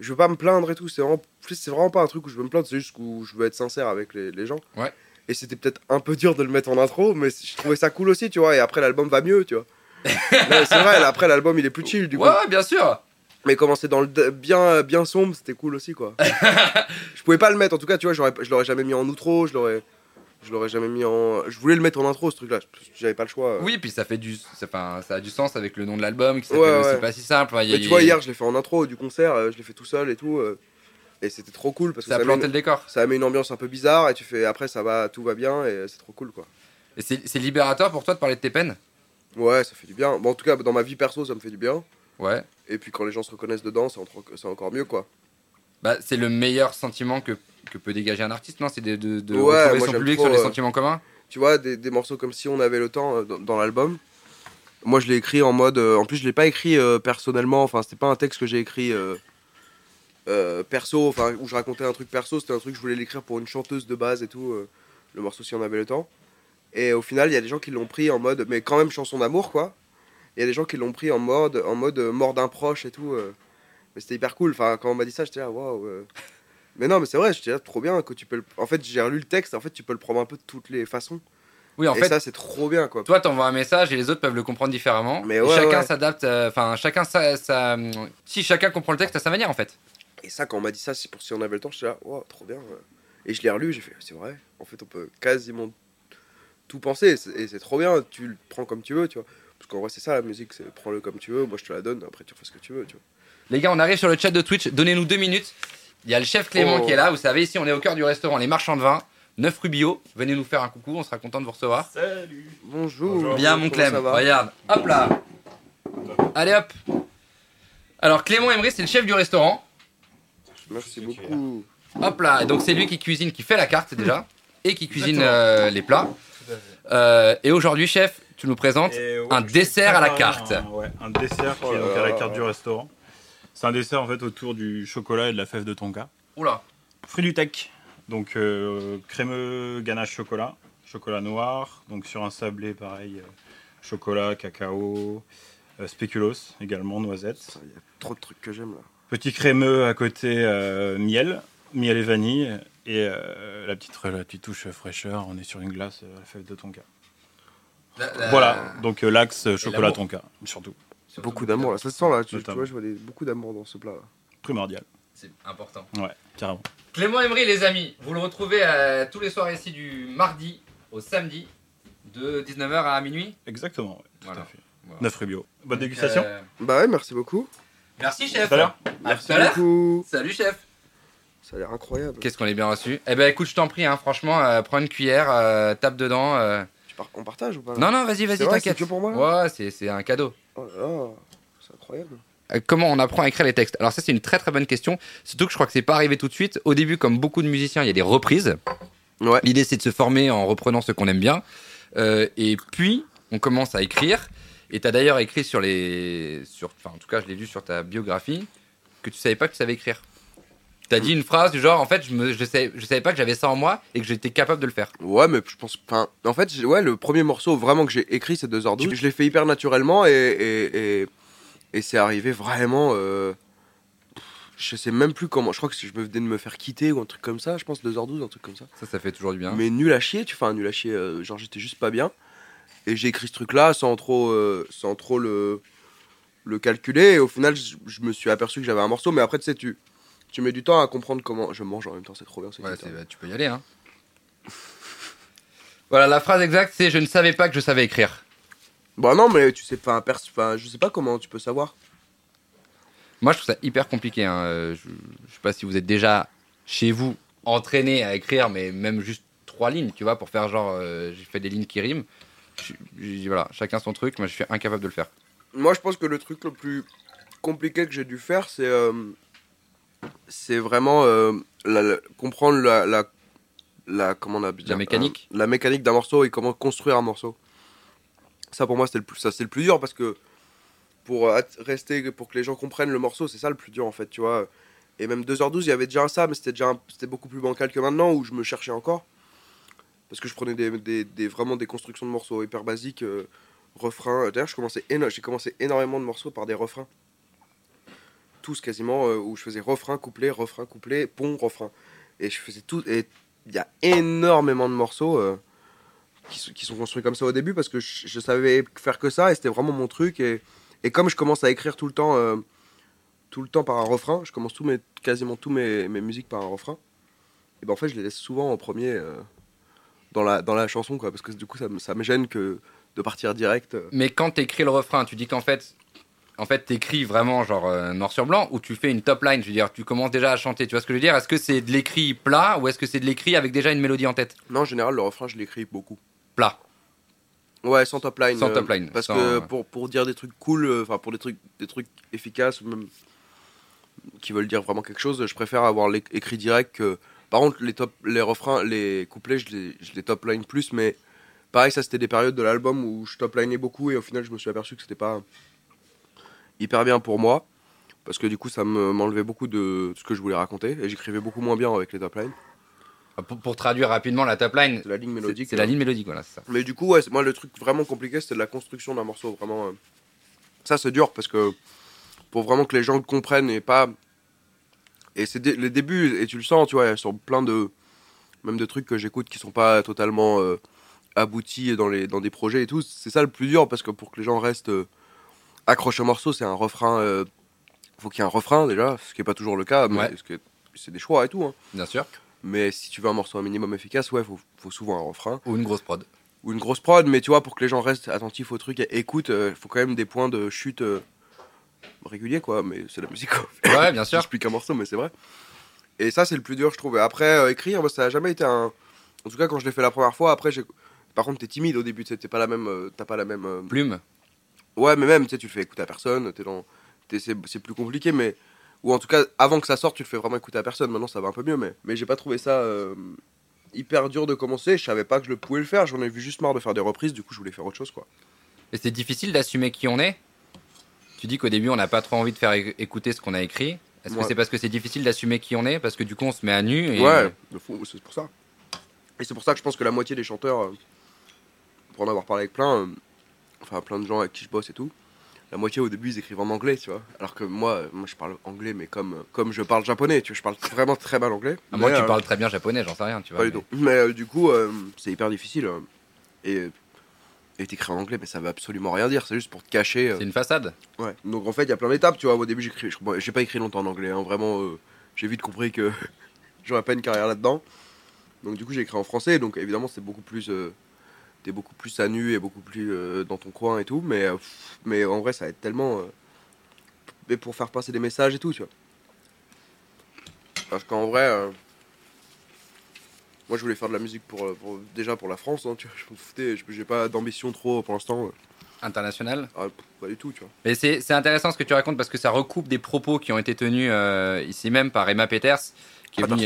je veux pas me plaindre et tout. C'est vraiment, c'est vraiment pas un truc où je veux me plaindre. C'est juste où je veux être sincère avec les, les gens. Ouais. Et c'était peut-être un peu dur de le mettre en intro, mais je trouvais ça cool aussi, tu vois. Et après, l'album va mieux, tu vois. Ouais, c'est vrai, après, l'album, il est plus chill, du coup. ouais, ouais, bien sûr. Mais commencer dans le bien, bien sombre, c'était cool aussi, quoi. [laughs] je pouvais pas le mettre, en tout cas, tu vois, je l'aurais jamais mis en outro, je l'aurais, je l'aurais jamais mis en. Je voulais le mettre en intro, ce truc-là, j'avais pas le choix. Oui, puis ça fait du, enfin, ça a du sens avec le nom de l'album, qui Ouais, s'appelle aussi ouais. pas si simple. Y Mais tu vois, hier, je l'ai fait en intro du concert, euh, je l'ai fait tout seul et tout, euh, et c'était trop cool parce que ça a ça, met planté une, le décor. ça met une ambiance un peu bizarre et tu fais après ça va, tout va bien et c'est trop cool, quoi. Et c'est libérateur pour toi de parler de tes peines? Ouais, ça fait du bien. Bon, en tout cas, dans ma vie perso, ça me fait du bien. Ouais. Et puis quand les gens se reconnaissent dedans, c'est encore, c'est encore mieux, quoi. Bah, c'est le meilleur sentiment que, que peut dégager un artiste, non? C'est de, de, de Ouais, retrouver moi, son public trop, sur des euh, sentiments communs? tu vois, des, des morceaux comme si on avait le temps euh, dans, dans l'album. Moi, je l'ai écrit en mode. euh, en plus, je l'ai pas écrit personnellement. Enfin, c'était pas un texte que j'ai écrit perso. Enfin, où je racontais un truc perso. C'était un truc que je voulais l'écrire pour une chanteuse de base et tout. le morceau, si on avait le temps. Et au final, il y a des gens qui l'ont pris en mode, mais quand même chanson d'amour, quoi. Il y a des gens qui l'ont pris en mode, en mode euh, mort d'un proche et tout. euh. Mais c'était hyper cool. Enfin, quand on m'a dit ça, j'étais là, waouh. euh. Mais non, mais c'est vrai, j'étais là, trop bien que tu peux. le- En fait, j'ai relu le texte. En fait, tu peux le prendre un peu de toutes les façons. Oui, en et fait, ça, c'est trop bien, quoi. toi, t'envoies un message et les autres peuvent le comprendre différemment. Mais ouais, chacun ouais. s'adapte, euh, enfin, chacun sa, sa- Si chacun comprend le texte à sa manière, en fait. Et ça, quand on m'a dit ça, c'est pour si on avait le temps, j'étais là, waouh, trop bien. ouais. Et je l'ai relu, j'ai fait, c'est vrai. En fait, on peut quasiment tout penser. Et c'est- trop bien. Tu le prends comme tu veux, tu vois. Parce qu'en vrai, c'est ça la musique, c'est prends-le comme tu veux. Moi, je te la donne. Après, tu fais ce que tu veux, tu vois. Les gars, on arrive sur le chat de Twitch. Donnez-nous deux minutes. Il y a le chef Clément Oh. qui est là. Vous savez, ici, on est au cœur du restaurant Les Marchands de Vin. 9 rue Bio. Venez nous faire un coucou. On sera content de vous recevoir. Salut Bonjour. Bonjour. Bien, mon Clem. Regarde. Hop là. Allez, hop. Alors, Clément Emery, c'est le chef du restaurant. Merci beaucoup. Hop là. Et donc, c'est lui qui cuisine, qui fait la carte déjà. Et qui cuisine euh, les plats. Euh, et aujourd'hui, chef, tu nous présentes ouais, un dessert à la carte. Un, ouais, un dessert qui Oh est donc à la carte du restaurant. C'est un dessert en fait autour du chocolat et de la fève de tonka. Oula. Fruits du tech, donc euh, crémeux ganache chocolat, chocolat noir, donc sur un sablé pareil, euh, chocolat, cacao, euh, spéculoos également, noisettes. Il y a trop de trucs que j'aime là. Petit crémeux à côté, euh, miel, miel et vanille. Et euh, la, petite, la petite touche fraîcheur, on est sur une glace euh, à la fève de tonka. La- la- Voilà, donc euh, l'axe euh, chocolat tonka, surtout, Surtout Beaucoup d'amour là. Ça se sent là. Tu, tu vois, je vois des- beaucoup d'amour dans ce plat là. primordial. C'est important. Ouais, carrément. Clément Emery, les amis, vous le retrouvez euh, tous les soirs ici du mardi au samedi de 19h à minuit. Exactement, ouais, tout Voilà. à fait. Voilà. 9 rue bio. Bonne dégustation. Euh, Bah ouais, merci beaucoup. merci chef. à tout l'heure. beaucoup. Salut chef. Ça a l'air incroyable. Qu'est-ce qu'on est bien reçu. Eh ben écoute, je t'en prie, hein, franchement, euh, prends une cuillère, euh, tape dedans. euh. Par- On partage ou pas là Non, non, vas-y, vas-y, C'est vrai, t'inquiète. c'est que pour moi Ouais, c'est c'est un cadeau. Oh là là, c'est incroyable. Euh, Comment on apprend à écrire les textes? Alors ça, c'est une très très bonne question. Surtout que je crois que c'est pas arrivé tout de suite. Au début, comme beaucoup de musiciens, il y a des reprises. Ouais. L'idée, c'est de se former en reprenant ce qu'on aime bien. Euh, et puis, on commence à écrire. Et tu as d'ailleurs écrit sur les. Sur, enfin, en tout cas, je l'ai lu sur ta biographie, que tu savais pas que tu savais écrire. Tu as dit une phrase du genre en fait, je, me, je, savais, je savais pas que j'avais ça en moi et que j'étais capable de le faire. Ouais, mais je pense. Enfin, en fait, ouais, le premier morceau vraiment que j'ai écrit, c'est 2h12. Je l'ai fait hyper naturellement et, et, et, et c'est arrivé vraiment. euh, je sais même plus comment. Je crois que je me venais de me faire quitter ou un truc comme ça, je pense 2h12, un truc comme ça. Ça, ça fait toujours du bien. Mais nul à chier, tu fais un nul à chier. euh, genre, j'étais juste pas bien. Et j'ai écrit ce truc-là sans trop, euh, sans trop le, le calculer. Et au final, je, je me suis aperçu que j'avais un morceau. Mais après, tu sais, tu, tu mets du temps à comprendre comment. Je mange en même temps, c'est trop bien. Ouais, bah, tu peux y aller. Hein. [laughs] voilà, la phrase exacte, c'est je ne savais pas que je savais écrire. Bah non, mais tu sais pas, pers- enfin, je sais pas comment tu peux savoir. Moi, je trouve ça hyper compliqué. hein. Euh, Je, je sais pas si vous êtes déjà chez vous entraîné à écrire, mais même juste trois lignes, tu vois, pour faire genre euh, j'ai fait des lignes qui riment. Je- je- voilà, chacun son truc. Moi, je suis incapable de le faire. Moi, je pense que le truc le plus compliqué que j'ai dû faire, c'est euh, c'est vraiment euh, la- la- comprendre la, la, la- comment on a La mécanique. euh, la mécanique d'un morceau et comment construire un morceau. Ça, pour moi, c'était le plus, ça, c'est le plus dur parce que pour euh, rester, pour que les gens comprennent le morceau, c'est ça le plus dur en fait, tu vois. Et même 2h12, il y avait déjà ça, mais c'était déjà c'était beaucoup plus bancal que maintenant où je me cherchais encore. Parce que je prenais des, des- des- vraiment des constructions de morceaux hyper basiques, refrains. D'ailleurs, je commençais éno- j'ai commencé énormément de morceaux par des refrains. Tous quasiment, euh, où je faisais refrain, couplet, refrain, couplet, pont, refrain. Et je faisais tout. Et il y a énormément de morceaux euh, qui, qui sont construits comme ça au début parce que je, savais faire que ça et c'était vraiment mon truc. Et, et comme je commence à écrire tout le temps, euh, tout le temps par un refrain, je commence tous mes, quasiment tous mes, mes musiques par un refrain. Et ben en fait, je les laisse souvent en premier dans, la, dans la chanson, quoi, parce que du coup, ça, ça me gêne que de partir direct. Mais quand t'écris le refrain, tu dis qu'en fait, en fait, t'écris vraiment genre euh, noir sur blanc ou tu fais une top line. Je veux dire, tu commences déjà à chanter. Tu vois ce que je veux dire? Est-ce que c'est de l'écrit plat ou est-ce que c'est de l'écrit avec déjà une mélodie en tête? Non, en général, le refrain, je l'écris beaucoup. Plat. Ouais, sans top line. Sans euh, top line, Parce sans, que euh, pour, pour dire des trucs cool, euh, enfin pour des trucs, des trucs efficaces ou même qui veulent dire vraiment quelque chose, je préfère avoir écrit direct que. Par contre, les, top, les refrains, les couplets, je les, je les top line plus, mais pareil, ça c'était des périodes de l'album où je top linais beaucoup et au final, je me suis aperçu que c'était pas hyper bien pour moi. Parce que du coup, ça me- m'enlevait beaucoup de ce que je voulais raconter et j'écrivais beaucoup moins bien avec les top lines. Pour, pour traduire rapidement la top line, C'est la ligne mélodique. c'est la ligne mélodique, voilà, c'est ça. Mais du coup, ouais, moi, le truc vraiment compliqué, c'était la construction d'un morceau. Vraiment, euh, ça, c'est dur parce que pour vraiment que les gens le comprennent et pas. Et c'est dé- les débuts, et tu le sens, tu vois, sur plein de. Même de trucs que j'écoute qui sont pas totalement euh, aboutis dans, les, dans des projets et tout. C'est ça le plus dur parce que pour que les gens restent euh, accrochés au morceau, c'est un refrain. euh, faut qu'il y ait un refrain déjà, ce qui est pas toujours le cas, mais Ouais. ce qui est- c'est des choix et tout. hein. Bien sûr. Mais si tu veux un morceau un minimum efficace, ouais, faut, faut souvent un refrain Ou une grosse prod. ou une grosse prod, mais tu vois, pour que les gens restent attentifs au truc et écoutent, il faut quand même des points de chute euh, réguliers, quoi. Mais c'est la musique, quoi. Ouais, bien [laughs] sûr. J'explique un morceau, mais c'est vrai. Et ça, c'est le plus dur, je trouve. Après, euh, écrire, ça a jamais été un. En tout cas, quand je l'ai fait la première fois, après, j'ai. Par contre, t'es timide au début, tu sais, t'es pas la même. euh, T'as pas la même. euh, Plume. Ouais, mais même, tu sais, tu le fais écouter à personne, t'es dans. t'es- C'est plus compliqué, mais. Ou en tout cas, avant que ça sorte, tu le fais vraiment écouter à personne. Maintenant, ça va un peu mieux, mais, mais j'ai pas trouvé ça euh, hyper dur de commencer. Je savais pas que je le pouvais le faire. J'en ai vu juste marre de faire des reprises, du coup, je voulais faire autre chose, quoi. Et c'est difficile d'assumer qui on est. Tu dis qu'au début, on n'a pas trop envie de faire écouter ce qu'on a écrit. Est-ce que c'est parce que c'est difficile d'assumer qui on est? Parce que du coup, on se met à nu et... Ouais, c'est pour ça. Et c'est pour ça que je pense que la moitié des chanteurs, euh, pour en avoir parlé avec plein, euh, enfin plein de gens avec qui je bosse et tout, la moitié au début ils écrivent en anglais, tu vois. Alors que moi, euh, moi je parle anglais, mais comme, euh, comme je parle japonais, tu vois, je parle vraiment très mal anglais. À moins Mais, que tu euh, parles très bien japonais, j'en sais rien, tu vois. Pas du mais- tout. Mais euh, du coup, euh, c'est hyper difficile. et et t'écris en anglais, mais ça veut absolument rien dire, c'est juste pour te cacher. C'est une façade. Ouais. Donc en fait, il y a plein d'étapes, tu vois. Au début, j'écris, j'ai pas écrit longtemps en anglais, hein, vraiment. j'ai vite compris que [laughs] j'aurais pas une carrière là-dedans. Donc du coup, j'ai écrit en français, donc évidemment, c'est beaucoup plus. T'es beaucoup plus à nu et beaucoup plus euh, dans ton coin et tout, mais, euh, pff, mais en vrai, ça aide tellement. euh, mais pour faire passer des messages et tout, tu vois. Parce qu'en vrai. euh, moi, je voulais faire de la musique pour, pour- déjà pour la France, hein, tu vois. Je m'en foutais, j'ai pas d'ambition trop pour l'instant. International? ah, pas du tout, tu vois. Mais c'est intéressant ce que tu racontes parce que ça recoupe des propos qui ont été tenus ici même par Emma Peters, qui est, Ah, venue,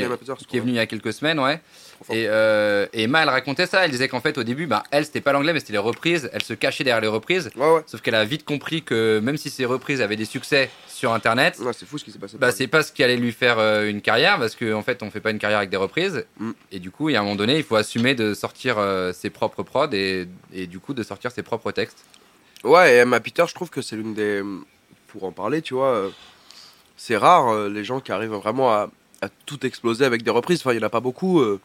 qui est il y a quelques semaines, ouais. Et, euh, et Emma, elle racontait ça. Elle disait qu'en fait, au début, bah, elle, c'était pas l'anglais, mais c'était les reprises. Elle se cachait derrière les reprises. Ouais, ouais. Sauf qu'elle a vite compris que même si ces reprises avaient des succès sur Internet, Ouais, c'est fou ce qui s'est passé. bah, c'est pas ce qui allait lui faire euh, une carrière parce qu'en en fait, on fait pas une carrière avec des reprises. Mm. Et du coup, il y a un moment donné, il faut assumer de sortir euh, ses propres prods et, et du coup de sortir ses propres textes. Ouais, et Emma Peter, je trouve que c'est l'une des. Pour en parler, tu vois, euh, c'est rare les gens qui arrivent vraiment à, à tout exploser avec des reprises. Enfin, il n'y en a pas beaucoup. euh,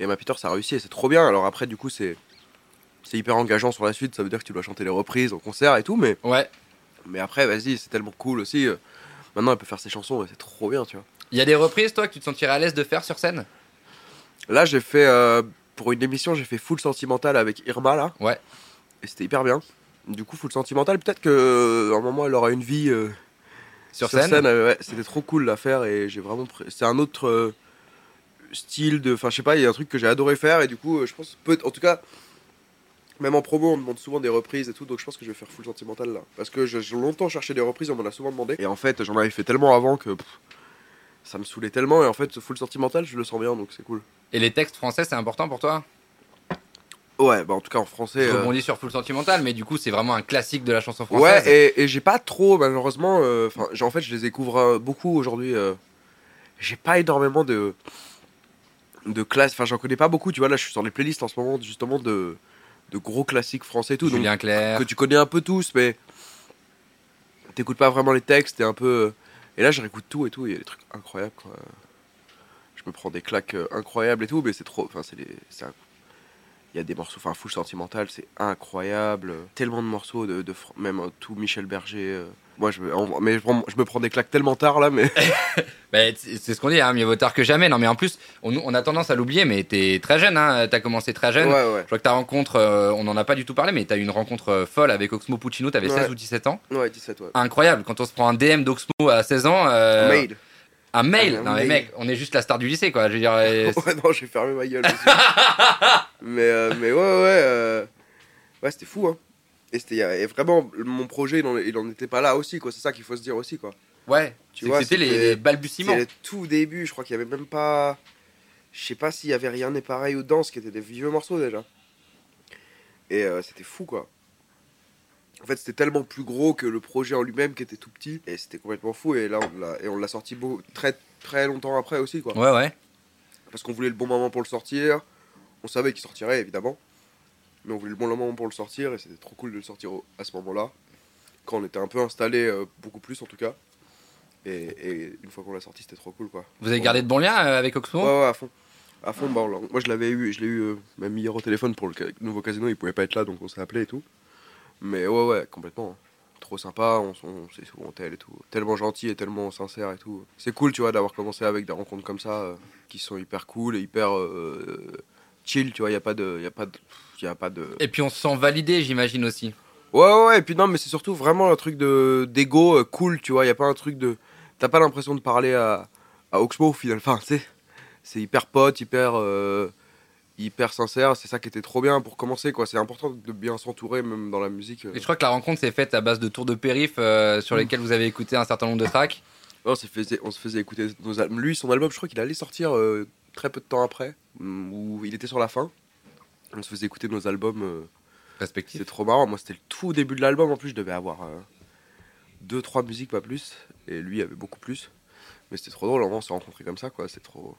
et Emma Peter, ça a réussi et c'est trop bien. Alors après, du coup, c'est. C'est hyper engageant sur la suite, ça veut dire que tu dois chanter les reprises en concert et tout, mais, Ouais. mais après, vas-y, c'est tellement cool aussi. euh, Maintenant, elle peut faire ses chansons et c'est trop bien, tu vois. Il y a des reprises, toi, que tu te sentirais à l'aise de faire sur scène? Là, j'ai fait. euh, pour une émission, j'ai fait Full Sentimental avec Irma, là. Ouais. Et c'était hyper bien. Du coup, Full Sentimental, peut-être qu'à un moment, elle aura une vie. euh, Sur, scène, euh, ouais, c'était trop cool à faire et j'ai vraiment. C'est un autre euh, style de. Enfin, je sais pas, il y a un truc que j'ai adoré faire et du coup, euh, je pense. Peut... En tout cas, même en promo, on me demande souvent des reprises et tout, donc je pense que je vais faire full sentimental là. Parce que j'ai longtemps cherché des reprises, on m'en a souvent demandé. Et en fait, j'en avais fait tellement avant que. pff, ça me saoulait tellement et en fait, ce full sentimental, je le sens bien donc c'est cool. Et les textes français, c'est important pour toi? Ouais, bah en tout cas en français. Je euh, rebondis sur Full Sentimental, mais du coup, c'est vraiment un classique de la chanson française. Ouais, et, et j'ai pas trop, malheureusement. euh, Enfin, j'ai- en fait, je les découvre euh, beaucoup aujourd'hui. euh, j'ai pas énormément de de classe. Enfin, j'en connais pas beaucoup. Tu vois, là, je suis sur les playlists en ce moment, justement, de de gros classiques français et tout. donc, Julien Clerc. que tu connais un peu tous, mais t'écoutes pas vraiment les textes. T'es un peu. euh, Et là, je réécoute tout et tout. Il y a des trucs incroyables. Quoi. Je me prends des claques euh, incroyables et tout, mais c'est trop. Enfin, c'est un- Il y a des morceaux, enfin, full sentimental, c'est incroyable. Tellement de morceaux, de, même euh, tout Michel Berger. euh. Moi, je me, mais je, prends- je me prends des claques tellement tard là, mais. [laughs] Bah, c'est ce qu'on dit, hein, mieux vaut tard que jamais. Non, mais en plus, on, on a tendance à l'oublier, mais t'es très jeune, hein, t'as commencé très jeune. ouais, ouais. Je crois que ta rencontre, euh, on n'en a pas du tout parlé, mais t'as eu une rencontre folle avec Oxmo Puccino, t'avais Ouais. 16 ou 17 ans. Ouais, 17, ouais. Incroyable, quand on se prend un DM d'Oxmo à 16 ans. euh, Made. Un mail Un Non, mais mail. mec, on est juste la star du lycée, quoi. Je veux dire, euh, [laughs] Ouais, non, j'ai fermé ma gueule. [laughs] mais, euh, mais ouais, ouais. euh, Ouais, c'était fou, hein. Et, c'était, et vraiment, mon projet, il en, il en était pas là aussi, quoi. C'est ça qu'il faut se dire aussi, quoi. ouais, Tu vois, c'était les, c'était- les balbutiements. Le tout début, je crois qu'il y avait même pas. Je sais pas s'il y avait rien n'est pareil ou danse, qui étaient des vieux morceaux déjà. Et euh, c'était fou, quoi. En fait, c'était tellement plus gros que le projet en lui-même qui était tout petit. Et c'était complètement fou. Et là, on l'a, sorti beau, très, très longtemps après aussi, quoi. Ouais, ouais. Parce qu'on voulait le bon moment pour le sortir. On savait qu'il sortirait, évidemment. Mais on voulait le bon moment pour le sortir et c'était trop cool de le sortir au- à ce moment-là. Quand on était un peu installé, euh, beaucoup plus en tout cas. Et, et une fois qu'on l'a sorti, c'était trop cool quoi. Vous avez gardé de bons liens euh, avec Oxmo? Ouais, ouais, à fond. À fond, bah, moi je l'avais eu, je l'ai eu euh, même hier au téléphone pour le ca- nouveau casino, il pouvait pas être là donc on s'est appelé et tout. Mais ouais, ouais, complètement. Trop sympa, on, on s'est souvent tel et tout. Tellement gentil et tellement sincère et tout. C'est cool, tu vois, d'avoir commencé avec des rencontres comme ça euh, qui sont hyper cool et hyper euh, chill, tu vois, il y a pas de. Y a pas de y a pas de... Et puis on se sent validé, j'imagine aussi. Ouais, ouais, et puis non, mais c'est surtout vraiment un truc de d'ego euh, cool, tu vois. Il y a pas un truc de. T'as pas l'impression de parler à, à Oxmo au final. Enfin, tu sais, c'est hyper pote, hyper. Hyper sincère. C'est ça qui était trop bien pour commencer, quoi. C'est important de bien s'entourer, même dans la musique. euh. Et je crois que la rencontre s'est faite à base de tours de périph euh, sur lesquels vous avez écouté un certain nombre de tracks. On, s'est fait- on se faisait écouter nos albums. Lui, son album, je crois qu'il allait sortir euh, très peu de temps après, mm, où il était sur la fin. On se faisait écouter nos albums. euh, Respectifs. C'était trop marrant. Moi, c'était le tout début de l'album. En plus, je devais avoir deux, trois musiques, pas plus. Et lui avait beaucoup plus. Mais c'était trop drôle. On s'est rencontrés comme ça, quoi. C'est trop.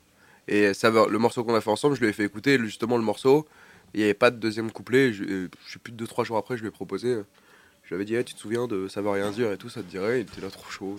Et le morceau qu'on a fait ensemble, je lui ai fait écouter justement le morceau. Il n'y avait pas de deuxième couplet. Je, euh, je sais plus de deux, trois jours après, je lui ai proposé. Je lui avais dit, Eh, tu te souviens de Ça veut rien dire et tout, ça te dirait? Il était là trop chaud.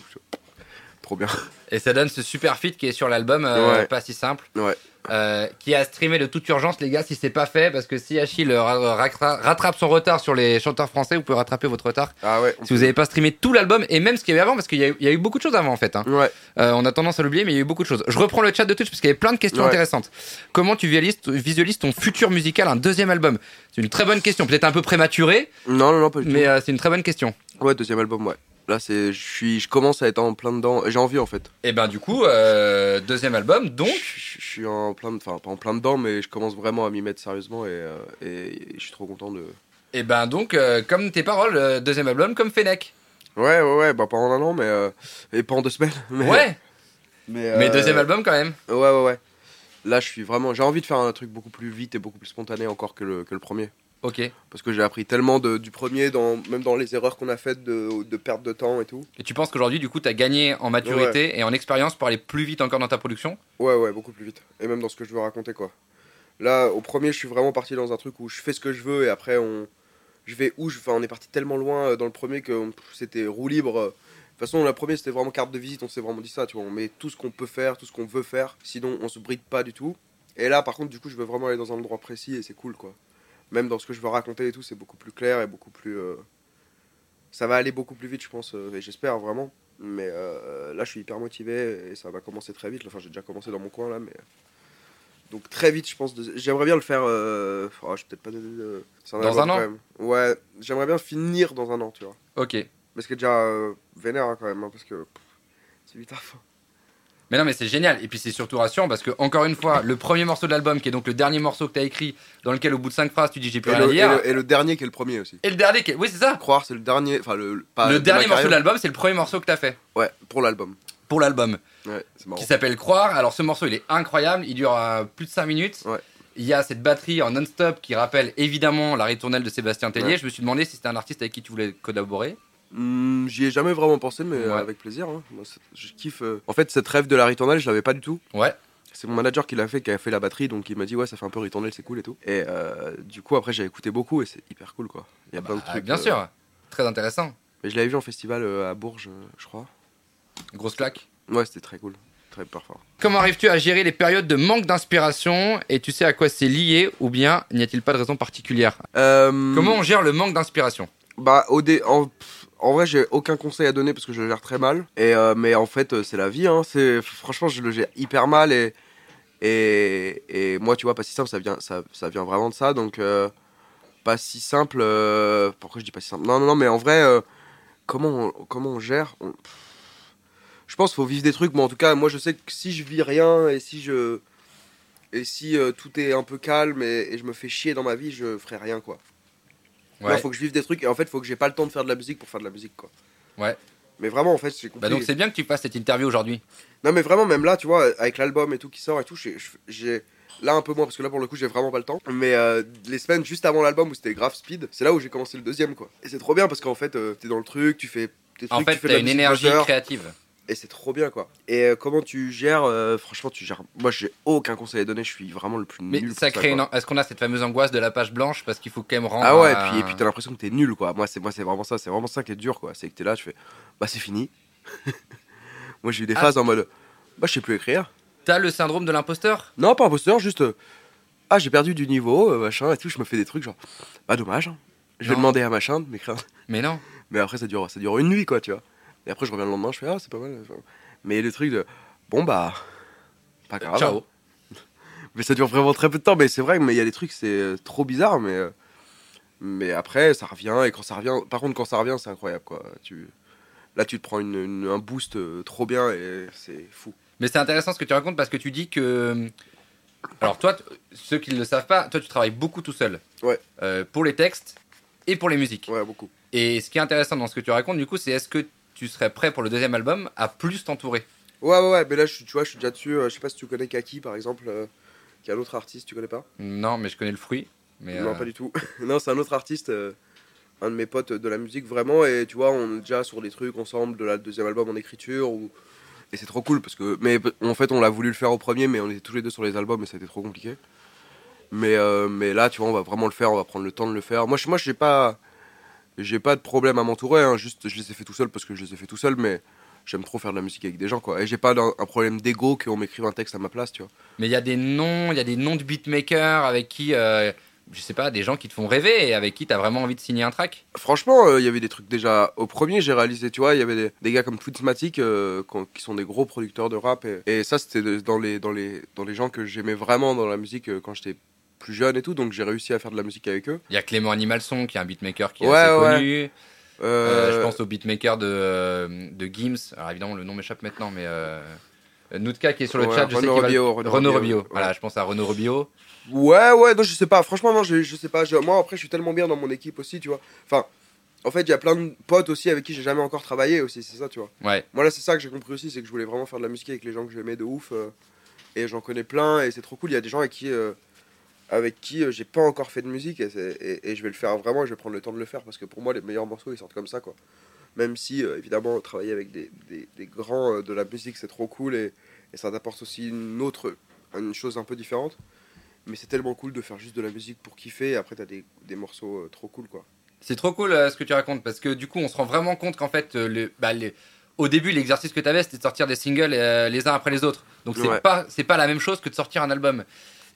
Trop bien. [laughs] Et ça donne ce super feat qui est sur l'album, euh, Ouais. pas si simple. Ouais. Euh, qui a streamé de toute urgence, les gars, si c'est pas fait, parce que si Achille ra- ra- rattrape son retard sur les chanteurs français, vous pouvez rattraper votre retard. Ah ouais. Si vous n'avez pas streamé tout l'album, et même ce qu'il y avait avant, parce qu'il y, a eu- il y a eu beaucoup de choses avant en fait. hein. Ouais. Euh, on a tendance à l'oublier, mais il y a eu beaucoup de choses. Je reprends le chat de Twitch parce qu'il y avait plein de questions Ouais. intéressantes. Comment tu visualises, ton futur musical, un deuxième album? C'est une très bonne question, peut-être un peu prématurée, Non, non, non, pas du tout. mais euh, c'est une très bonne question. Ouais, deuxième album, ouais. Là, c'est, je suis, je commence à être en plein dedans. J'ai envie en fait. Et ben du coup, euh, deuxième album, donc. Je, je suis en plein, enfin pas en plein dedans, mais je commence vraiment à m'y mettre sérieusement et, euh, et je suis trop content de. Et ben donc, euh, comme tes paroles, deuxième album comme Fennec. Ouais, ouais, ouais, bah pas en un an, mais et pas en deux semaines. [laughs] Mais, Ouais, mais, mais deuxième album quand même. Ouais, ouais, ouais. Là, je suis vraiment, j'ai envie de faire un truc beaucoup plus vite et beaucoup plus spontané encore que le, que le premier, Ok. Et parce que j'ai appris tellement de, du premier, dans, même dans les erreurs qu'on a faites de, de perte de temps et tout. tu penses qu'aujourd'hui, du coup, tu as gagné en maturité et en expérience pour aller plus vite encore dans ta production? Ouais, ouais, beaucoup plus vite. Et même dans ce que je veux raconter, quoi. Là, au premier, je suis vraiment parti dans un truc où je fais ce que je veux et après, on... je vais où je... Enfin, on est parti tellement loin euh, dans le premier que c'était roue libre. De toute façon, la première, c'était vraiment carte de visite. On s'est vraiment dit ça, tu vois. On met tout ce qu'on peut faire, tout ce qu'on veut faire. Sinon, on se bride pas du tout. Et là, par contre, du coup, je veux vraiment aller dans un endroit précis et c'est cool, quoi. Même dans ce que je veux raconter et tout, c'est beaucoup plus clair et beaucoup plus. euh, Ça va aller beaucoup plus vite, je pense, euh, et j'espère vraiment. Mais euh, là, je suis hyper motivé et ça va commencer très vite. Enfin, j'ai déjà commencé dans mon coin là, mais. Donc très vite, je pense. de- J'aimerais bien le faire. Euh... oh, je peut-être pas de- Dans un an même. Ouais, j'aimerais bien finir dans un an, tu vois. Ok. Mais ce qui est déjà vénère hein, quand même, hein, parce que c'est vite à fin. Mais non, mais c'est génial. Et puis c'est surtout rassurant parce que, encore une fois, le premier morceau de l'album, qui est donc le dernier morceau que tu as écrit, dans lequel au bout de cinq phrases tu dis j'ai plus Et rien à et, dire. le, et le dernier qui est le premier aussi. Et le dernier, qui est- oui, c'est ça. Croire, c'est le dernier. Enfin, le, pas le de dernier morceau de l'album, c'est le premier morceau que tu as fait Ouais, pour l'album. pour l'album, Ouais, c'est marrant. qui s'appelle Croire. Alors ce morceau, il est incroyable. Il dure euh, plus de 5 minutes. Ouais. Il y a cette batterie en non-stop qui rappelle évidemment la ritournelle de Sébastien Tellier. Ouais. Je me suis demandé si c'était un artiste avec qui tu voulais collaborer. Hmm, J'y ai jamais vraiment pensé, mais euh, Ouais. avec plaisir. hein. Moi, je kiffe. euh. En fait, cette rêve de la ritournelle, je l'avais pas du tout. Ouais. C'est mon manager qui l'a fait, qui a fait la batterie, donc il m'a dit ouais, ça fait un peu ritournelle, c'est cool et tout. Et euh, du coup, après, j'ai écouté beaucoup et c'est hyper cool quoi. Il y a plein de Ah, trucs. bien euh, sûr. Très intéressant. Mais je l'avais vu en festival euh, à Bourges, euh, je crois. Grosse claque. Ouais, c'était très cool. Très parfait. Comment arrives-tu à gérer les périodes de manque d'inspiration et tu sais à quoi c'est lié ou bien n'y a-t-il pas de raison particulière? Euh, Comment on gère le manque d'inspiration? Bah, au dé... en... vrai, j'ai aucun conseil à donner parce que je le gère très mal. Et, euh, mais en fait, euh, c'est la vie. Hein. Franchement, je le gère hyper mal. Et, et, et moi, tu vois, pas si simple, ça vient, ça, ça vient vraiment de ça. Donc, euh, pas si simple. Pourquoi je dis pas si simple? Non, non, non, mais en vrai, comment, on, comment on gère? Je pense qu'il faut vivre des trucs. Moi, en tout cas, moi, je sais que si je vis rien et si je. Et si tout est un peu calme et, et je me fais chier dans ma vie, je ferai rien, quoi. Ouais. Là, faut que je vive des trucs et en fait, faut que j'ai pas le temps de faire de la musique pour faire de la musique, quoi. Ouais. Mais vraiment, en fait, j'ai compris. Bah donc c'est bien que tu fasses cette interview aujourd'hui. Non, mais vraiment, même là, tu vois, avec l'album et tout qui sort et tout, j'ai-. Là, un peu moins, parce que là, pour le coup, j'ai vraiment pas le temps. Mais euh, les semaines juste avant l'album où c'était grave speed, c'est là où j'ai commencé le deuxième, quoi. Et c'est trop bien parce qu'en fait, euh, t'es dans le truc, tu fais tes En trucs, fait, tu fais de t'as une énergie créative. Et c'est trop bien quoi. Et euh, comment tu gères euh, Franchement, tu gères. Moi, j'ai aucun conseil à donner. Je suis vraiment le plus Mais nul. ça pour crée quoi. une. Est-ce qu'on a cette fameuse angoisse de la page blanche parce qu'il faut quand même rendre. Ah ouais, et puis, et puis t'as l'impression que t'es nul quoi. Moi, c'est moi, c'est vraiment ça. C'est vraiment ça qui est dur quoi. C'est que t'es là, je fais, bah c'est fini. [laughs] moi, j'ai eu des Ah. phases en mode, bah je sais plus écrire. T'as le syndrome de l'imposteur? Non, pas imposteur, juste, euh, ah j'ai perdu du niveau, euh, machin et tout. Je me fais des trucs genre, bah dommage. hein. Je vais Non. demander à machin de m'écrire. Mais non. [laughs] Mais après, ça dure, ça dure une nuit, quoi, tu vois. Et après, je reviens le lendemain, je fais, ah, c'est pas mal. Mais le truc de, bon, bah, pas grave. Ciao. [laughs] Mais ça dure vraiment très peu de temps. Mais c'est vrai, mais il y a des trucs, c'est euh, trop bizarre. Mais, euh, mais après, ça revient. Et quand ça revient, par contre, quand ça revient, c'est incroyable, quoi. Tu, là, tu te prends une, une- un boost euh, trop bien et c'est fou. Mais c'est intéressant ce que tu racontes parce que tu dis que. Alors, toi, ceux qui ne le savent pas, toi, tu travailles beaucoup tout seul. Ouais. Euh, pour les textes et pour les musiques. Ouais, beaucoup. Et ce qui est intéressant dans ce que tu racontes, du coup, c'est est-ce que tu serais prêt pour le deuxième album à plus t'entourer Ouais, ouais, ouais. Mais là, je, suis- tu vois, je suis déjà dessus. euh, je sais pas si tu connais Kaki, par exemple, euh, qui est un autre artiste, tu connais pas? Non, mais je connais le fruit. Mais Non, euh, pas du tout. [laughs] non, c'est un autre artiste, euh, un de mes potes de la musique vraiment. Et tu vois, on est déjà sur des trucs ensemble de la deuxième album en écriture. Ou... Et c'est trop cool parce que. Mais en fait, on l'a voulu le faire au premier, mais on était tous les deux sur les albums et ça a été trop compliqué. Mais, mais là, tu vois, on va vraiment le faire, on va prendre le temps de le faire. Moi, je moi, j'ai pas. J'ai pas de problème à m'entourer, hein, juste je les ai fait tout seul parce que je les ai fait tout seul, mais j'aime trop faire de la musique avec des gens quoi. Et j'ai pas un problème d'ego qu'on m'écrive un texte à ma place, tu vois. Mais il y a des noms, il y a des noms de beatmakers avec qui, euh, je sais pas, des gens qui te font rêver et avec qui t'as vraiment envie de signer un track. Franchement, euh, il y avait des trucs déjà au premier, j'ai réalisé, tu vois, il y avait des, des gars comme Twitsmatic euh, qui sont des gros producteurs de rap et, et ça c'était dans les dans les dans les gens que j'aimais vraiment dans la musique euh, quand j'étais plus jeune et tout, donc j'ai réussi à faire de la musique avec eux. Il y a Clément Animalson qui est un beatmaker qui est Ouais, assez ouais. connu. Euh, Euh, je pense au beatmaker de, euh, de Gims. Alors évidemment, le nom m'échappe maintenant, mais Nutka qui est sur le Ouais, chat, je sais Renaud va- Rubio, Renaud Renaud. Voilà, je pense à Renaud Rubio. Ouais, ouais, non, je sais pas. Franchement, non, je, je sais pas. Je- moi, après, je suis tellement bien dans mon équipe aussi, tu vois. Enfin, en fait, il y a plein de potes aussi avec qui j'ai jamais encore travaillé aussi, c'est ça, tu vois. Ouais. Moi, là, c'est ça que j'ai compris aussi, c'est que je voulais vraiment faire de la musique avec les gens que j'aimais de ouf. euh, et j'en connais plein, et c'est trop cool. Il y a des gens avec qui, euh, avec qui euh, j'ai pas encore fait de musique, et, c'est- et- et je vais le faire vraiment, et je vais prendre le temps de le faire, parce que pour moi, les meilleurs morceaux, ils sortent comme ça, quoi. Même si, euh, évidemment, travailler avec des, des- des grands euh, de la musique, c'est trop cool, et, et ça t'apporte aussi une autre, une chose un peu différente. Mais c'est tellement cool de faire juste de la musique pour kiffer, et après, t'as des, des morceaux euh, trop cool, quoi. C'est trop cool euh, ce que tu racontes parce que du coup, on se rend vraiment compte qu'en fait, euh, le, bah, les- au début, l'exercice que tu avais, c'était de sortir des singles euh, les uns après les autres. Donc, c'est Ouais. pas, c'est pas la même chose que de sortir un album.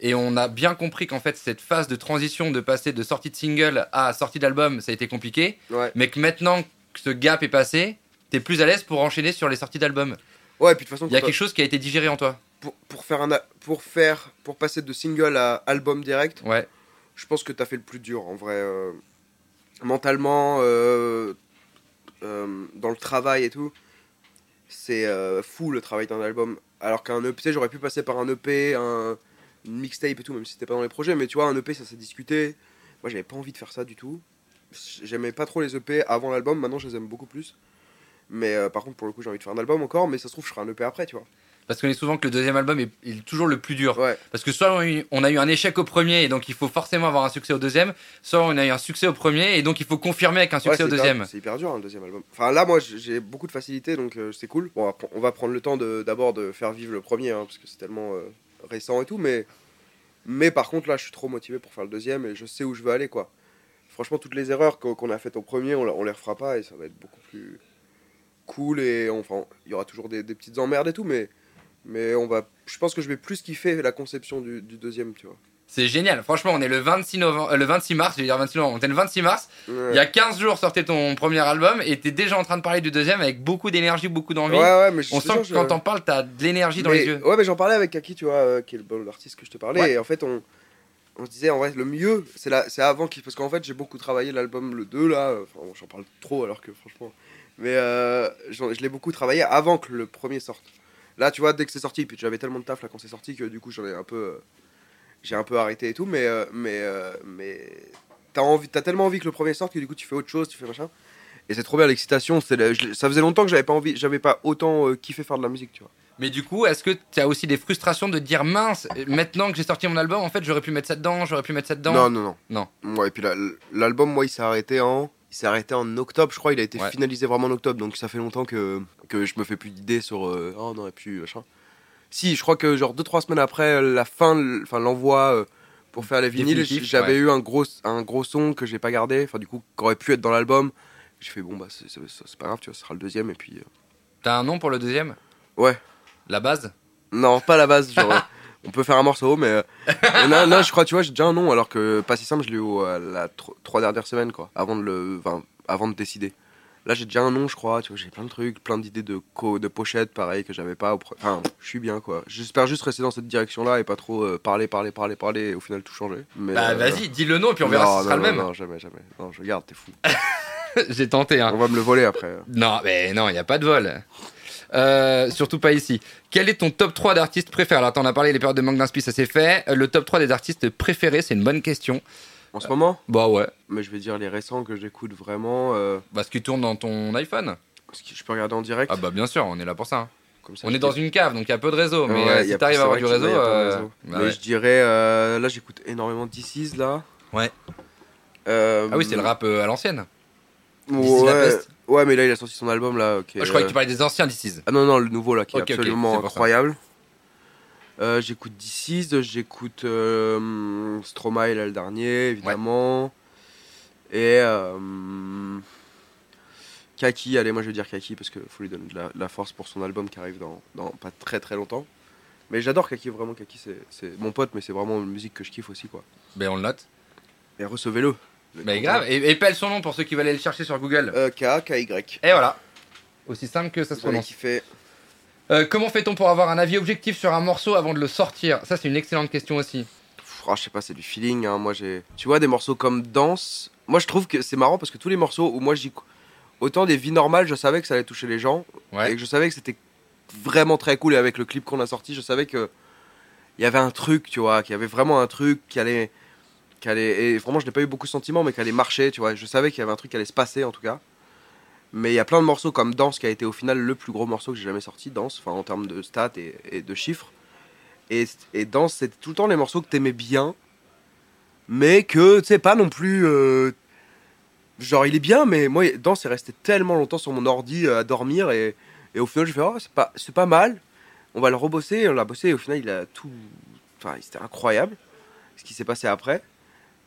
Et on a bien compris qu'en fait, cette phase de transition de passer de sortie de single à sortie d'album, ça a été compliqué. Ouais. Mais que maintenant que ce gap est passé, t'es plus à l'aise pour enchaîner sur les sorties d'album. Ouais, et puis de toute façon, Il y a quelque chose qui a été digéré en toi. pour, pour faire un pour faire pour passer de single à album direct Ouais. je pense que t'as fait le plus dur en vrai euh, mentalement euh, euh, dans le travail et tout c'est fou le travail d'un album alors qu'un EP j'aurais pu passer par un EP un une mixtape et tout même si c'était pas dans les projets mais tu vois un EP ça s'est discuté moi j'avais pas envie de faire ça du tout j'aimais pas trop les EP avant l'album maintenant je les aime beaucoup plus mais euh, par contre pour le coup j'ai envie de faire un album encore mais ça se trouve je ferai un EP après tu vois Parce qu'on est souvent que le deuxième album est, est toujours le plus dur. ouais Parce que soit on a, eu, on a eu un échec au premier et donc il faut forcément avoir un succès au deuxième, soit on a eu un succès au premier et donc il faut confirmer avec un succès au deuxième. C'est hyper dur, un deuxième album. Enfin, là, moi, j'ai- beaucoup de facilité, donc euh, c'est cool. Bon, on va prendre le temps de- d'abord de, faire vivre le premier, hein, parce que c'est tellement euh, récent et tout. Mais, mais par contre, là, je suis trop motivé pour faire le deuxième et je sais où je veux aller, quoi. Franchement, toutes les erreurs qu'on a faites au premier, on, on les refera pas et ça va être beaucoup plus cool. Et enfin, il y aura toujours des, des petites emmerdes et tout, mais, mais on va. Je pense que je vais plus kiffer la conception du, du deuxième, tu vois. C'est génial. Franchement, on est le 26, novembre, euh, le 26 mars, je vais dire 26 novembre, on est le 26 mars. Ouais. Il y a 15 jours, sortait ton premier album et t'es déjà en train de parler du deuxième avec beaucoup d'énergie, beaucoup d'envie. Ouais, ouais, mais je on sent jure, que je- quand t'en parles, t'as de l'énergie dans Mais- les yeux. Ouais, mais j'en parlais avec Kaki, tu vois, euh, qui est le bon artiste que je te parlais. Ouais. Et en fait, on, on se disait, en vrai, le mieux, c'est la- c'est avant qu'il. Parce qu'en fait, j'ai beaucoup travaillé l'album, le 2, là. euh, Enfin, bon, j'en parle trop alors que franchement. Mais euh, je l'ai beaucoup travaillé avant que le premier sorte. Là, tu vois, dès que c'est sorti, puis j'avais tellement de taf là quand c'est sorti que du coup, j'en ai un peu. J'ai un peu arrêté et tout, mais. euh, mais, euh, mais t'as envie, t'as tellement envie que le premier sorte que du coup, tu fais autre chose, tu fais machin. Et c'est trop bien l'excitation. c'est je- Ça faisait longtemps que j'avais pas envie, j'avais pas autant euh, kiffé faire de la musique, tu vois. Mais du coup, est-ce que tu as aussi des frustrations de dire mince, maintenant que j'ai sorti mon album, en fait, j'aurais pu mettre ça dedans, j'aurais pu mettre ça dedans? Non, non, non. Non. Ouais, et puis la- l'album, moi, il s'est arrêté en il s'est arrêté en octobre, je crois. Il a été Ouais. finalisé vraiment en octobre, donc ça fait longtemps que, que je me fais plus d'idées sur. oh non, et puis machin. Si, je crois que genre 2-3 semaines après la fin, enfin l'envoi euh, pour faire les vinyles, j'avais ouais. eu un gros, un gros son que j'ai pas gardé, enfin du coup, qui aurait pu être dans l'album. J'ai fait bon, bah c'est pas grave, tu vois, ce sera le deuxième, et puis. euh, T'as un nom pour le deuxième? Ouais. La base? Non, pas la base, genre. [laughs] euh, On peut faire un morceau, mais. euh, non, non, je crois, tu vois, j'ai déjà un nom, alors que pas si simple, je l'ai eu la tro- trois dernières semaines, quoi, avant de, le, enfin, avant de décider. Là, j'ai déjà un nom, je crois, tu vois, j'ai plein de trucs, plein d'idées de, co de pochettes, pareil, que j'avais pas. au Enfin, je suis bien, quoi. J'espère juste rester dans cette direction-là et pas trop euh, parler, parler, parler, parler, et au final tout changer. Mais, Bah euh, vas-y, dis le nom et puis on verra non, si ce sera non, le même. Non, jamais, jamais. Non, je garde, t'es fou. [laughs] J'ai tenté, hein. On va me le voler après. Non, mais non, il n'y a pas de vol. Euh, surtout pas ici. Quel est ton top 3 d'artistes préférés? Alors, t'en as parlé, les périodes de manque d'inspi, ça c'est fait. Le top 3 des artistes préférés, c'est une bonne question. En ce moment, Bah ouais. mais je vais dire les récents que j'écoute vraiment. Euh, Bah, ce qui tourne dans ton iPhone. parce que je peux regarder en direct. Ah bah bien sûr, on est là pour ça. hein. comme ça, On je est dans une cave, donc il y a peu de réseau. Mais Ouais, euh, y si a- t'arrives c'est à avoir vrai du que réseau, ouais, y a plein de euh, bah Mais ouais. je dirais, euh, là j'écoute énormément DC's là. Ouais. Euh, Ah oui, c'est le rap euh, à l'ancienne. Ouais, D'ici la peste. ouais, mais là il a sorti son album là. Oh, je croyais que tu parlais des anciens DC's. Ah non, non, le nouveau là qui Ok, ok, est absolument c'est pour ça. incroyable. Euh, j'écoute DC's, j'écoute euh, Stromae là le dernier évidemment. Et euh, Kaki, allez, moi je vais dire Kaki parce qu'il faut lui donner de la, de la force pour son album qui arrive dans, dans pas très très longtemps. Mais j'adore Kaki, vraiment Kaki, c'est- mon pote, mais c'est vraiment une musique que je kiffe aussi quoi. Ben on le note. Et recevez-le. Mais grave. Et, et pelle son nom pour ceux qui veulent aller le chercher sur Google. Euh, K, K-Y. Et voilà. Aussi simple que ça se prononce. Euh, comment fait-on pour avoir un avis objectif sur un morceau avant de le sortir? Ça, c'est une excellente question aussi. Ah, je sais pas, c'est du feeling. hein. Moi, j'ai. Tu vois, des morceaux comme Danse. Moi, je trouve que c'est marrant parce que tous les morceaux où moi j'y. Autant des vies normales, je savais que ça allait toucher les gens. Ouais. Et que je savais que c'était vraiment très cool. Et avec le clip qu'on a sorti, je savais que. Il y avait un truc, tu vois, qu'il y avait vraiment un truc qui allait. Qui allait et vraiment, je n'ai pas eu beaucoup de sentiments, mais qui allait marcher, tu vois. Je savais qu'il y avait un truc qui allait se passer, en tout cas. Mais il y a plein de morceaux comme Danse qui a été au final le plus gros morceau que j'ai jamais sorti, Danse, enfin en termes de stats et, de chiffres. Et, et Danse, c'était tout le temps les morceaux que t'aimais bien, mais que, tu sais, pas non plus. euh, genre, il est bien, mais moi, Danse est resté tellement longtemps sur mon ordi euh, à dormir, et, et au final, je fais, oh, c'est pas, c'est pas mal, on va le rebosser, on l'a bossé, et au final, il a tout. Enfin, c'était incroyable ce qui s'est passé après.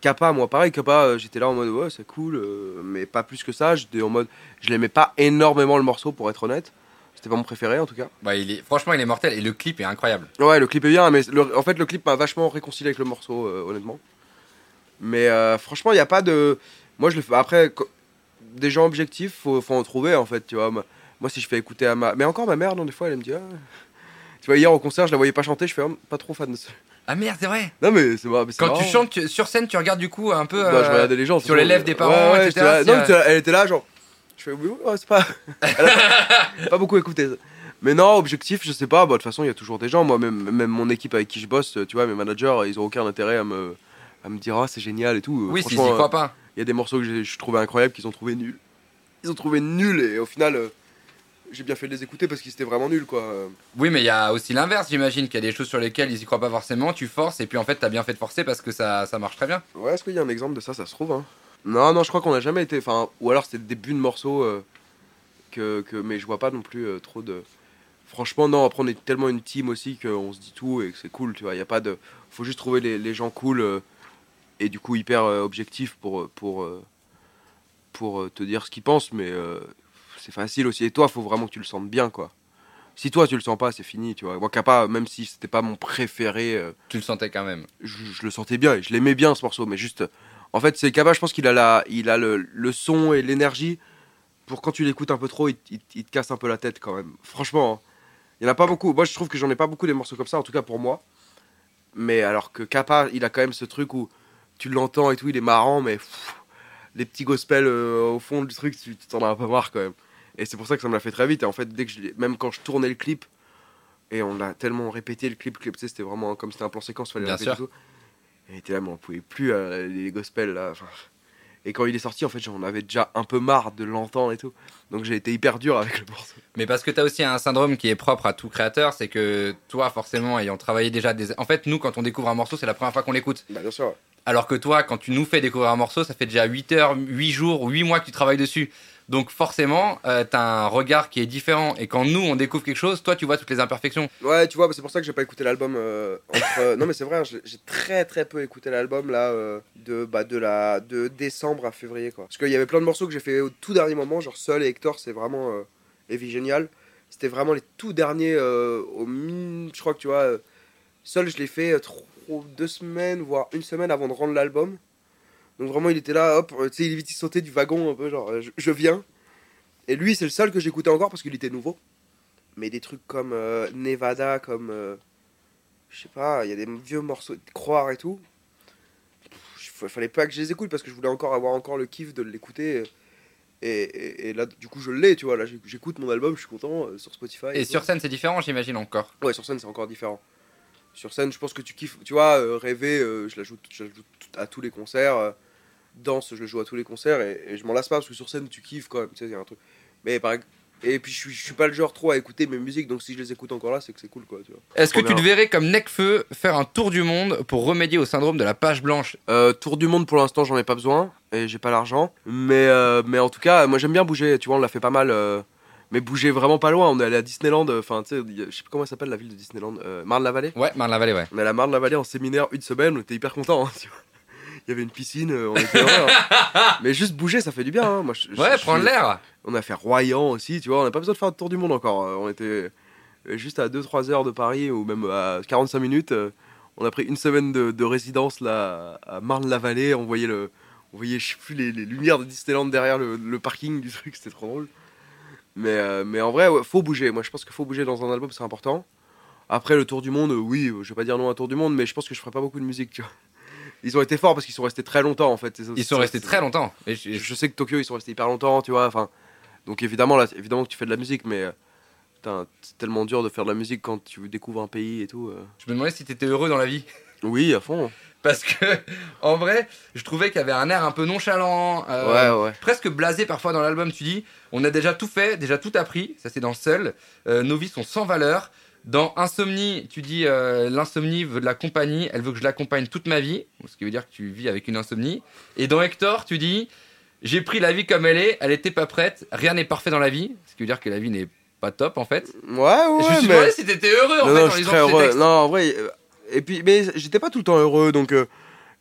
Kappa, moi pareil, Kappa, euh, j'étais là en mode ouais, c'est cool, euh, mais pas plus que ça. J'étais en mode, je l'aimais pas énormément le morceau pour être honnête. C'était pas mon préféré en tout cas. Bah, il est... Franchement, il est mortel et le clip est incroyable. Ouais, le clip est bien, mais le- en fait, le clip m'a vachement réconcilié avec le morceau, euh, honnêtement. Mais euh, franchement, il n'y a pas de. Moi, je le fais. Après, des gens objectifs, faut, faut en trouver en fait, tu vois. Moi, si je fais écouter à ma. Mais encore ma mère, non, des fois, elle me dit. ah. Tu vois, hier au concert, je la voyais pas chanter, je fais oh, pas trop fan de ça. Ah merde, c'est vrai. Non, mais c'est c'est Quand tu marrant. chantes tu- sur scène, tu regardes du coup un peu. Bah, je euh, regardais les gens. sur les lèvres des parents, Ouais, ouais, etc., j'étais là- si, non, euh, là- elle était là, genre. Je fais oui, oui, ouais, c'est pas. Elle a pas beaucoup écouté. Mais non, objectif, je sais pas. Bah, de toute façon, il y a toujours des gens. Moi, même, même mon équipe avec qui je bosse, tu vois, mes managers, ils ont aucun intérêt à me, à me dire, ah, c'est génial et tout. Oui, y Franchement, croient pas. il y a des morceaux que j'ai- je trouvais incroyables qu'ils ont trouvé nuls. Ils ont trouvé nuls et au final, euh, j'ai bien fait de les écouter parce qu'ils étaient vraiment nuls, quoi. Oui, mais il y a aussi l'inverse, j'imagine, qu'il y a des choses sur lesquelles ils y croient pas forcément, tu forces et puis en fait, t'as bien fait de forcer parce que ça, ça marche très bien. Ouais, est-ce qu'il y a un exemple de ça Ça se trouve, hein? Non, non, je crois qu'on a jamais été. Enfin, ou alors c'était le début de morceaux euh, que, que. Mais je vois pas non plus euh, trop de. Franchement, non, après on est tellement une team aussi qu'on se dit tout et que c'est cool, tu vois. Il y a pas de. Faut juste trouver les, les gens cool euh, et du coup hyper objectifs pour, pour, pour te dire ce qu'ils pensent, mais euh, c'est facile aussi. Et toi, faut vraiment que tu le sentes bien, quoi. Si toi tu le sens pas, c'est fini, tu vois. Moi, Kappa, même si c'était pas mon préféré. euh, Tu le sentais quand même. je, je le sentais bien et je l'aimais bien ce morceau mais juste en fait c'est Kaba je pense qu'il a la il a le, le son et l'énergie pour quand tu l'écoutes un peu trop il, il- il te casse un peu la tête quand même franchement hein. il y en a pas beaucoup moi je trouve que j'en ai pas beaucoup des morceaux comme ça en tout cas pour moi mais alors que Kappa il a quand même ce truc où tu l'entends et tout il est marrant mais pff, les petits gospels euh, au fond du truc tu tu t'en as un peu marre quand même et c'est pour ça que ça me l'a fait très vite et en fait dès que je même quand je tournais le clip et on l'a tellement répété le clip, le clip tu c'était vraiment comme c'était un plan séquence, fallait Bien le répéter sûr. et tout. Et était là, mais on pouvait plus euh, les gospels là. enfin. Et quand il est sorti, en fait, j'en avais déjà un peu marre de l'entendre et tout. Donc j'ai été hyper dur avec le morceau. Mais parce que t'as aussi un syndrome qui est propre à tout créateur, c'est que toi, forcément, ayant travaillé déjà des. En fait, nous, quand on découvre un morceau, c'est la première fois qu'on l'écoute. Bah bien sûr. Alors que toi, quand tu nous fais découvrir un morceau, ça fait déjà 8 heures, 8 jours, 8 mois que tu travailles dessus. Donc forcément, euh, t'as un regard qui est différent. Et quand nous, on découvre quelque chose, toi, tu vois toutes les imperfections. Ouais, tu vois, bah, c'est pour ça que j'ai pas écouté l'album. euh, entre, euh, non, mais c'est vrai, hein, j'ai très très peu écouté l'album là de bah, de la de décembre à février quoi. Parce qu'il y avait plein de morceaux que j'ai fait au tout dernier moment, genre Seul et Hector, c'est vraiment et Vie. C'était vraiment les tout derniers au min, je crois que tu vois. Seul, je l'ai fait trop- deux semaines voire une semaine avant de rendre l'album. Donc vraiment, il était là, hop, euh, tu sais, il il sautait du wagon un peu, genre euh, je, je viens. Et lui, c'est le seul que j'écoutais encore parce qu'il était nouveau. Mais des trucs comme euh, Nevada, comme. euh, je sais pas, il y a des vieux morceaux de Croire et tout. Il fallait pas que je les écoute parce que je voulais encore avoir encore le kiff de l'écouter. Et, et, et là, du coup, je l'ai, tu vois. Là, j'éc- j'écoute mon album, je suis content euh, sur Spotify. Et tout. sur scène, c'est différent, j'imagine encore. Ouais, sur scène, c'est encore différent. Sur scène, je pense que tu kiffes. Tu vois, rêver, je la joue, je la joue tout- à tous les concerts. Danse, je le joue à tous les concerts. Et, et je m'en lasse pas parce que sur scène, tu kiffes quand même. Tu sais, il y a un truc. Mais par Et puis, je suis, je suis pas le genre trop à écouter mes musiques. Donc, si je les écoute encore là, c'est que c'est cool, quoi. Tu vois. Est-ce que tu te verrais comme Necfeu faire un tour du monde pour remédier au syndrome de la page blanche? Euh, tour du monde pour l'instant j'en ai pas besoin et j'ai pas l'argent mais euh, mais en tout cas moi j'aime bien bouger tu vois on l'a fait pas mal euh, mais bouger vraiment pas loin on est allé à Disneyland euh, enfin tu sais je sais pas comment elle s'appelle la ville de Disneyland euh, Marne-la-Vallée Ouais, Marne-la-Vallée, ouais. on est allé à Marne-la-Vallée en séminaire une semaine on était hyper contents il y avait une piscine euh, on était heureux, hein. [laughs] mais juste bouger ça fait du bien hein. moi je- je- Ouais, je prendre l'air. on a fait Royan aussi tu vois on n'a pas besoin de faire le tour du monde encore euh, on était euh, juste à 2-3 heures de Paris ou même à 45 minutes euh, on a pris une semaine de, de résidence là à Marne-la-Vallée. On voyait le, on voyait je sais plus les, les lumières de Disneyland derrière le, le parking du truc. C'était trop drôle. Mais euh, mais en vrai, ouais, faut bouger. Moi, je pense qu'il faut bouger dans un album, c'est important. Après le tour du monde, euh, oui, euh, je vais pas dire non à un tour du monde, mais je pense que je ferai pas beaucoup de musique. Tu vois. Ils ont été forts parce qu'ils sont restés très longtemps en fait. Ils sont restés très longtemps. Et je- sais que Tokyo ils sont restés hyper longtemps, tu vois. Enfin, donc évidemment là, évidemment que tu fais de la musique, mais euh, c'est tellement dur de faire de la musique quand tu découvres un pays et tout. euh. je me demandais si t'étais heureux dans la vie. Oui, à fond. Parce que, [laughs] en vrai, je trouvais qu'il y avait un air un peu nonchalant. euh, ouais, ouais. presque blasé parfois dans l'album. Tu dis, on a déjà tout fait, déjà tout appris. Ça, c'est dans Seul. Euh, nos vies sont sans valeur. Dans Insomnie, tu dis, euh, l'insomnie veut de la compagnie. Elle veut que je l'accompagne toute ma vie. Ce qui veut dire que tu vis avec une insomnie. Et dans Hector, tu dis, j'ai pris la vie comme elle est. Elle était pas prête. Rien n'est parfait dans la vie. Ce qui veut dire que la vie n'est pas top, en fait. Ouais, ouais, Et je me suis mais. demandé si t'étais heureux, en non, fait, non, en je lisant très heureux. Non, en vrai. Et puis, mais j'étais pas tout le temps heureux, donc. euh,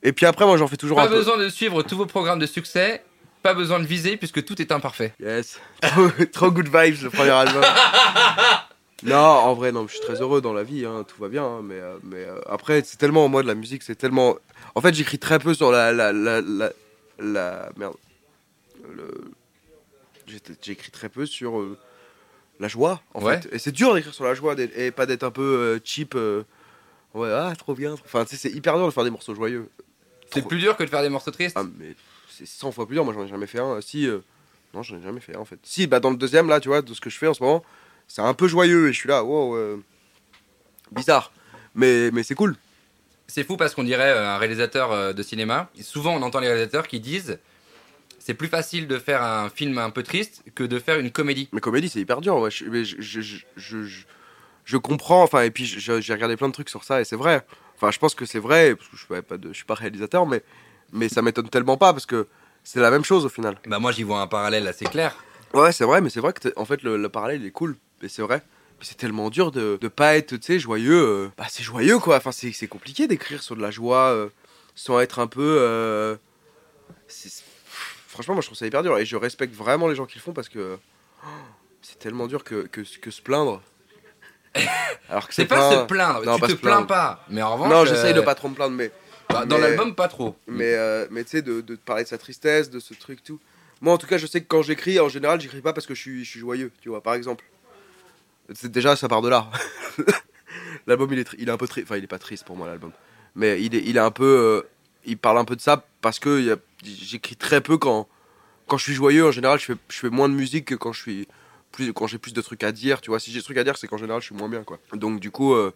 Et puis après, moi, j'en fais toujours Pas un peu. besoin de suivre tous vos programmes de succès. Pas besoin de viser puisque tout est imparfait. Yes. [laughs] trop, trop good vibes, le premier album. [laughs] non, en vrai, non, je suis très heureux dans la vie, hein, tout va bien. hein, mais euh, mais euh, après, c'est tellement, moi, de la musique, c'est tellement. En fait, j'écris très peu sur la. la, la, la, la- Merde. Le... J'écris très peu sur euh, la joie, en Ouais. fait. Et c'est dur d'écrire sur la joie et pas d'être un peu cheap. Ouais, ah, trop bien. Enfin, tu sais, c'est hyper dur de faire des morceaux joyeux. C'est Trop- plus dur que de faire des morceaux tristes. ah, mais c'est 100 fois plus dur. Moi, j'en ai jamais fait un. Si, non, j'en ai jamais fait un en fait. Si, bah, dans le deuxième, là, tu vois, de ce que je fais en ce moment, c'est un peu joyeux et je suis là, wow, euh, bizarre. Mais, mais c'est cool. C'est fou parce qu'on dirait euh, un réalisateur euh, de cinéma. Et souvent, on entend les réalisateurs qui disent c'est plus facile de faire un film un peu triste que de faire une comédie. Mais comédie, c'est hyper dur. ouais. Je, mais je, je, je, comprends. Enfin, et puis j'ai regardé plein de trucs sur ça et c'est vrai. Enfin, je pense que c'est vrai parce que je suis pas, de, je suis pas réalisateur, mais, mais ça m'étonne tellement pas parce que c'est la même chose au final. Bah moi, j'y vois un parallèle assez clair. Ouais, c'est vrai, mais c'est vrai que en fait le, le parallèle il est cool, c'est vrai. C'est tellement dur de, de pas être, tu sais, joyeux. euh, Bah, c'est joyeux quoi. Enfin, c'est compliqué d'écrire sur de la joie euh, sans être un peu. euh, Franchement, moi je trouve ça hyper dur et je respecte vraiment les gens qui le font parce que oh, c'est tellement dur que, que, que se plaindre. [laughs] Alors que C'est pas plein- se plaindre. Non, tu pas te plains pas. Mais en revanche, Non, j'essaye de pas trop me plaindre, mais bah, dans l'album, pas trop. mais, mais tu sais, de, de parler de sa tristesse, de ce truc, tout. Moi, en tout cas, je sais que quand j'écris, en général, j'écris pas parce que je suis, je suis joyeux, tu vois, par exemple. Déjà, ça part de là. [laughs] l'album, il est, il est un peu triste. Enfin, il est pas triste pour moi, l'album. Mais il est, il est un peu. euh, il parle un peu de ça parce que j'écris très peu quand, quand je suis joyeux. En général, je fais, je fais moins de musique que quand je suis. Plus, quand j'ai plus de trucs à dire, tu vois. Si j'ai des trucs à dire, c'est qu'en général, je suis moins bien, quoi. Donc, du coup. euh,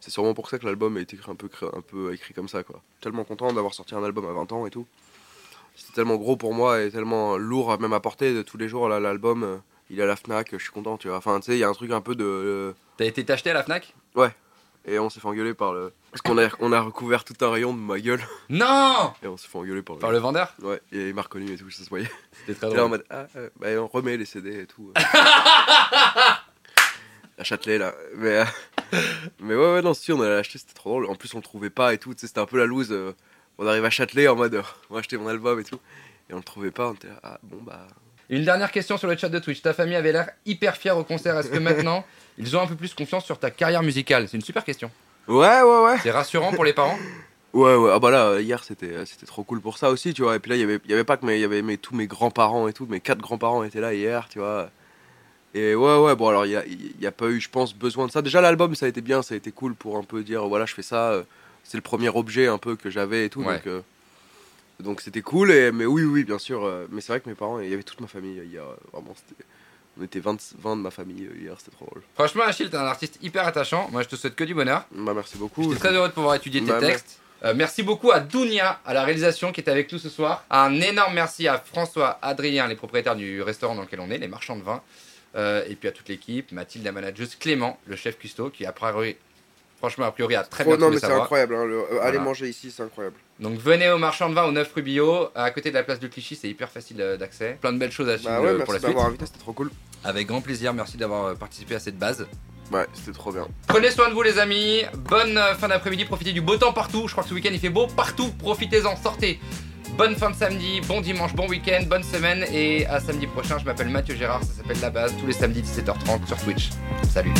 c'est sûrement pour ça que l'album a été écrit un peu, un peu écrit comme ça, quoi. Tellement content d'avoir sorti un album à 20 ans et tout. C'était tellement gros pour moi et tellement lourd à même à porter de tous les jours, l'album. Il est à la Fnac, je suis content, tu vois. Enfin, tu sais, il y a un truc un peu de. euh, T'as été t'acheter à la Fnac? Et on s'est fait engueuler par le. Parce qu'on a, on a recouvert tout un rayon de ma gueule. Non Et on s'est fait engueuler par le. Par le vendeur? Ouais, et il m'a reconnu et tout, ça se voyait. C'était très J'étais là en drôle. mode, ah, euh, bah, on remet les CD et tout. euh. [laughs] à Châtelet, là. Mais, euh, mais ouais, ouais, non, si, on allait l'acheter, c'était trop drôle. En plus, on le trouvait pas et tout, tu sais, c'était un peu la loose. euh, on arrive à Châtelet en mode, euh, on va acheter mon album et tout. Et on le trouvait pas, on était là, ah, bon, bah. Une dernière question sur le chat de Twitch. Ta famille avait l'air hyper fière au concert. Est-ce que maintenant, [laughs] ils ont un peu plus confiance sur ta carrière musicale? C'est une super question. Ouais, ouais, ouais. C'est rassurant pour les parents? [laughs] Ouais, ouais, ah bah là, hier, c'était euh, c'était trop cool pour ça aussi, tu vois. Et puis là, il y avait, y avait pas que mes, il y avait mes, tous mes grands-parents et tout, mes quatre grands-parents étaient là hier, tu vois. Et ouais, ouais, bon, alors, il y a, y a pas eu, je pense, besoin de ça. Déjà, l'album, ça a été bien, ça a été cool pour un peu dire, voilà, je fais ça. euh, C'est le premier objet un peu que j'avais et tout, Ouais. donc. euh, donc c'était cool, et, mais oui, oui, bien sûr. euh, mais c'est vrai que mes parents, il y avait toute ma famille euh, hier, euh, vraiment, c'était. On était 20, 20 de ma famille euh, hier, c'était trop drôle. Franchement, Achille, t'es un artiste hyper attachant. Moi, je te souhaite que du bonheur. Bah, merci beaucoup. J'étais très heureux de pouvoir étudier tes Bah, textes. Euh, merci beaucoup à Dounia, à la réalisation qui est avec nous ce soir. Un énorme merci à François, Adrien, les propriétaires du restaurant dans lequel on est, les marchands de vin. Euh, et puis à toute l'équipe, Mathilde, la manageuse, Clément, le chef cuistot, qui a priori, franchement, a priori, a très Trop- bien non, trouvé mais sa c'est incroyable, hein, le- euh, aller Voilà. manger ici, c'est incroyable. Donc venez au marchand de vin au 9 rue Billot, à côté de la place de Clichy, c'est hyper facile euh, d'accès. Plein de belles choses à suivre Bah ouais, euh, pour merci la suite. d'avoir invité, c'était trop cool. Avec grand plaisir, merci d'avoir euh, participé à cette base. Ouais, c'était trop bien. Prenez soin de vous les amis, bonne fin d'après-midi, profitez du beau temps partout, je crois que ce week-end il fait beau partout, profitez-en, sortez. Bonne fin de samedi, bon dimanche, bon week-end, bonne semaine et à samedi prochain, je m'appelle Mathieu Gérard, ça s'appelle La Base, tous les samedis 17h30 sur Twitch. Salut